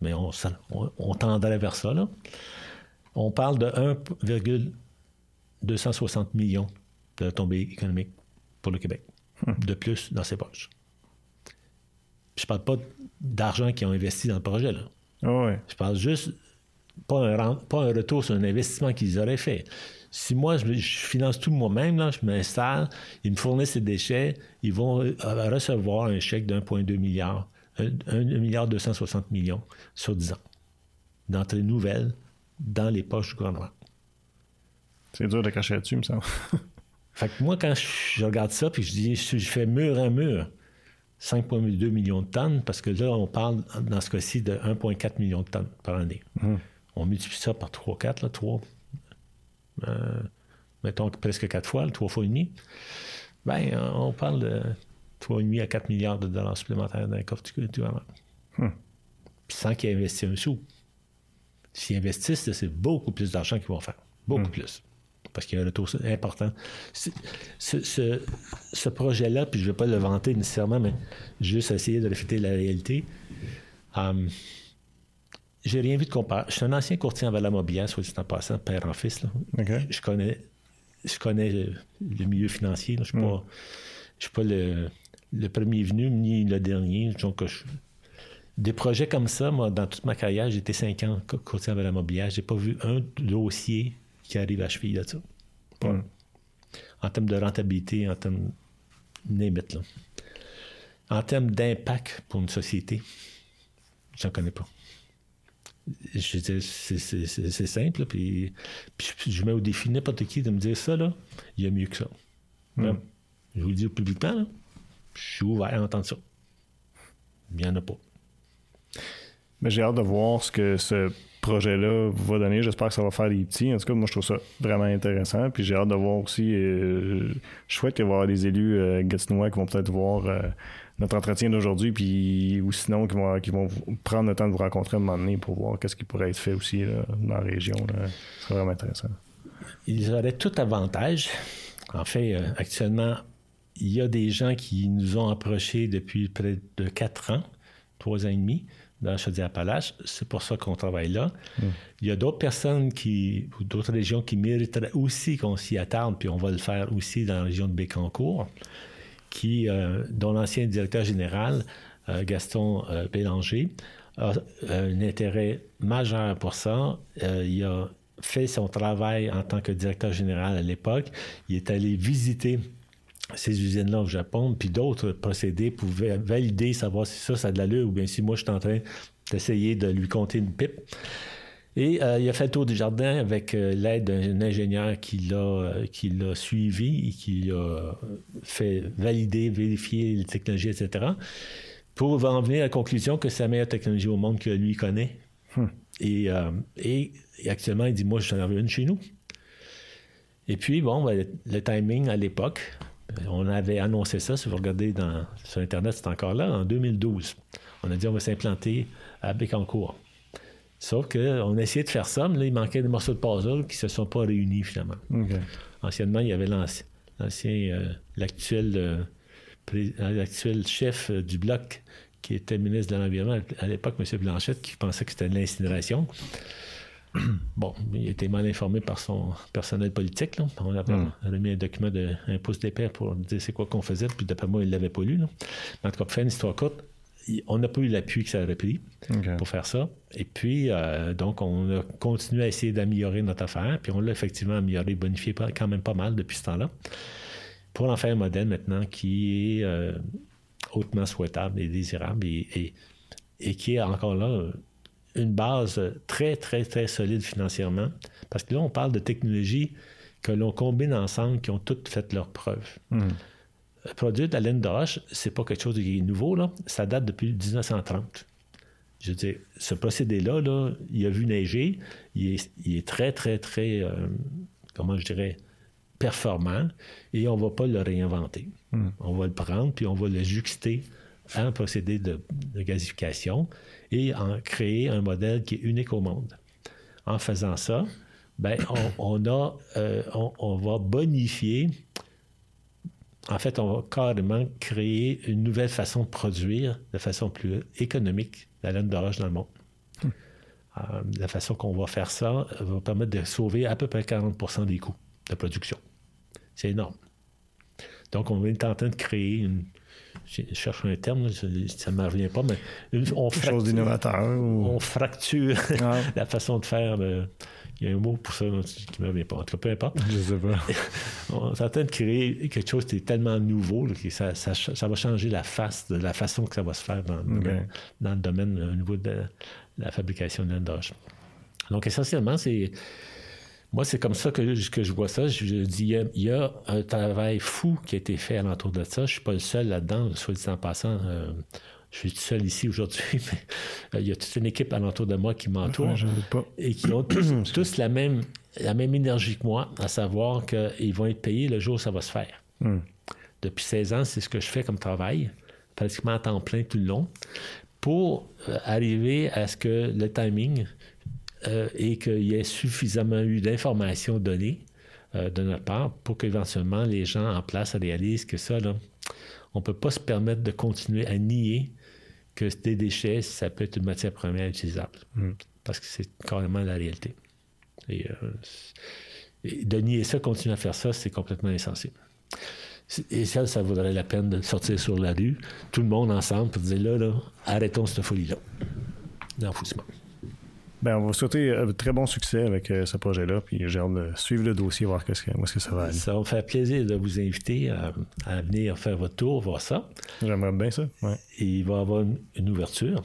mais on, on, tendrait vers ça. Là. On parle de 1,260 millions de tombées économiques pour le Québec, hmm. de plus dans ses poches. Je parle pas d'argent qu'ils ont investi dans le projet. Là. Ah je parle juste pas un, pas un retour sur un investissement qu'ils auraient fait. Si moi, je, finance tout moi-même, je m'installe, ils me fournissent ces déchets, ils vont recevoir un chèque d'1,2 milliard 1 milliard 260 millions sur 10 ans d'entrées nouvelles dans les poches du gouvernement. C'est dur de cacher là-dessus, me semble. fait que moi, quand je, regarde ça, puis je dis, je fais mur à mur 5,2 millions de tonnes, parce que là, on parle, dans ce cas-ci, de 1,4 million de tonnes par année. Hum. On multiplie ça par 3, 4, là, 3. Euh, mettons presque 4 fois, 3 fois et demi. Ben, on parle de 3,5 à 4 milliards de dollars supplémentaires dans les coffre du gouvernement. Hmm. Sans qu'ils investissent un sou. S'ils investissent, c'est beaucoup plus d'argent qu'ils vont faire. Beaucoup hmm. plus. Parce qu'il y a un retour important. Ce, projet-là, puis je ne vais pas le vanter nécessairement, mais juste essayer de refléter la réalité. Um, j'ai rien vu de comparable. Je suis un ancien courtier en valeur mobilière, soit dit en passant, père en fils. Je connais je connais le, milieu financier. Je ne suis, hmm. suis, pas le, le premier venu ni le dernier. Donc, des projets comme ça, moi, dans toute ma carrière, j'ai été cinq ans courtier en la mobilière. J'ai pas vu un dossier qui arrive à cheville de ça. En termes de rentabilité, en termes là. En termes d'impact pour une société, j'en connais pas. c'est simple, puis, je mets au défi n'importe qui de me dire ça, là, il y a mieux que ça. Je vous le dis publiquement, là, je suis ouvert à entendre ça. il n'y en a pas. Mais j'ai hâte de voir ce que ce projet-là va donner. J'espère que ça va faire des petits. En tout cas, moi, je trouve ça vraiment intéressant. Puis j'ai hâte de voir aussi. Euh, je souhaite qu'il y avoir des élus euh, qui vont peut-être voir euh, notre entretien d'aujourd'hui, puis ou sinon qui vont, qui vont prendre le temps de vous rencontrer à un moment donné pour voir qu'est-ce qui pourrait être fait aussi dans la région. C'est vraiment intéressant. Ils auraient tout avantage. En fait, euh, actuellement, y a des gens qui nous ont approchés depuis près de quatre ans, trois ans et demi, dans Chaudière-Appalaches. C'est pour ça qu'on travaille là. Mm. Il y a d'autres personnes qui, ou d'autres régions qui mériteraient aussi qu'on s'y attarde, puis on va le faire aussi dans la région de Bécancourt, qui, euh, dont l'ancien directeur général, euh, Gaston Bélanger, a un intérêt majeur pour ça. il a fait son travail en tant que directeur général à l'époque. Il est allé visiter ces usines-là au Japon, puis d'autres procédés pour valider, savoir si ça, ça a de l'allure, ou bien si moi, je suis en train d'essayer de lui compter une pipe. Et euh, il a fait le tour du jardin avec euh, l'aide d'un ingénieur qui l'a, euh, qui l'a suivi et qui a fait valider, vérifier les technologies, etc., pour en venir à la conclusion que c'est la meilleure technologie au monde que lui connaît. Hmm. Et, et et actuellement, il dit Moi, j'en avais une chez nous. Et puis, bon, ben, le timing à l'époque, on avait annoncé ça, si vous regardez dans, sur Internet, c'est encore là, en 2012. On a dit on va s'implanter à Bécancourt. Sauf qu'on a essayé de faire ça, mais là, il manquait des morceaux de puzzle qui ne se sont pas réunis finalement. Anciennement, il y avait l'ancien, euh, l'actuel, euh, l'actuel chef euh, du bloc qui était ministre de l'Environnement à l'époque, M. Blanchette, qui pensait que c'était de l'incinération. bon, il était mal informé par son personnel politique. On avait hmm. remis un document d'un pouce d'épais pour dire c'est quoi qu'on faisait, puis d'après moi, il ne l'avait pas lu. en tout cas, pour faire une histoire courte, on n'a pas eu l'appui que ça aurait pris pour faire ça. Et puis, euh, donc, on a continué à essayer d'améliorer notre affaire, puis on l'a effectivement amélioré, bonifié quand même pas mal depuis ce temps-là, pour en faire un modèle maintenant qui est euh, hautement souhaitable et désirable et, et qui est encore là une base très, très, très solide financièrement. Parce que là, on parle de technologies que l'on combine ensemble, qui ont toutes fait leurs preuves. Hmm. Produire de la laine de roche, c'est pas quelque chose qui est nouveau, là. Ça date depuis 1930. Je veux dire, ce procédé-là, là, il a vu neiger, il est, très, très, très, euh, comment je dirais, performant, et on va pas le réinventer. Hmm. On va le prendre, puis on va le juxter à un procédé de, de gazification et en créer un modèle qui est unique au monde. En faisant ça, ben, on, a, euh, on, va bonifier, en fait, on va carrément créer une nouvelle façon de produire de façon plus économique la laine d'orage dans le monde. Hmm. Euh, la façon qu'on va faire ça va permettre de sauver à peu près 40% des coûts de production. C'est énorme. Donc, on est en train de créer une, je cherche un terme, ça ne me revient pas, mais on fracture, chose d'innovateur. On fracture la façon de faire. il y a un mot pour ça qui ne me revient pas. En tout cas, peu importe. Je sais pas. on est en train de créer quelque chose qui est tellement nouveau que ça, ça, va changer la face de la façon que ça va se faire dans, le domaine au niveau de la fabrication de l'endoche. Donc, essentiellement, c'est moi, c'est comme ça que, que, je vois ça. Je, dis, il y, a, un travail fou qui a été fait alentour de ça. Je ne suis pas le seul là-dedans, soit dit en passant. Euh, je suis tout seul ici aujourd'hui, mais euh, il y a toute une équipe alentour de moi qui m'entoure et qui ont tous, la, même, la même énergie que moi, à savoir qu'ils vont être payés le jour où ça va se faire. Hmm. Depuis 16 ans, c'est ce que je fais comme travail, pratiquement à temps plein tout le long, pour euh, arriver à ce que le timing euh, et qu'il y ait suffisamment eu d'informations données euh, de notre part pour qu'éventuellement les gens en place réalisent que ça, là, on ne peut pas se permettre de continuer à nier que des déchets, ça peut être une matière première utilisable. Mm. Parce que c'est carrément la réalité. Et, euh, et, de nier ça, continuer à faire ça, c'est complètement insensé. Et ça, ça vaudrait la peine de sortir sur la rue, tout le monde ensemble, pour dire là, là, arrêtons cette folie-là. L'enfouissement. Ben, on va souhaiter un euh, très bon succès avec euh, ce projet-là, puis j'ai hâte de suivre le dossier, voir ce que, où est-ce que ça va aller. Ça va me faire plaisir de vous inviter à, venir faire votre tour, voir ça. J'aimerais bien ça, ouais. Et il va y avoir une, ouverture,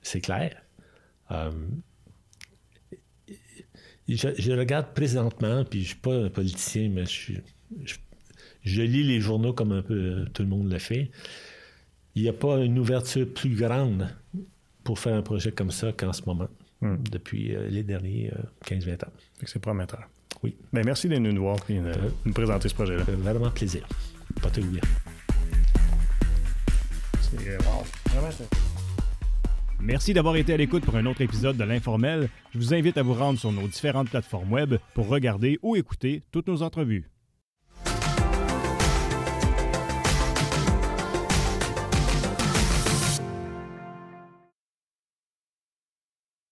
c'est clair. Euh, je, regarde présentement, puis je ne suis pas un politicien, mais je, je, lis les journaux comme un peu tout le monde le fait. il n'y a pas une ouverture plus grande pour faire un projet comme ça qu'en ce moment, Hmm. depuis euh, les derniers 15-20 ans. Fait que C'est prometteur. Oui. Ben, merci d'être venu nous voir et de nous présenter ce projet-là. Euh, Vraiment plaisir. Pas tout bien. C'est euh, wow. Vraiment intéressant. Merci d'avoir été à l'écoute pour un autre épisode de l'Informel. Je vous invite à vous rendre sur nos différentes plateformes web pour regarder ou écouter toutes nos entrevues.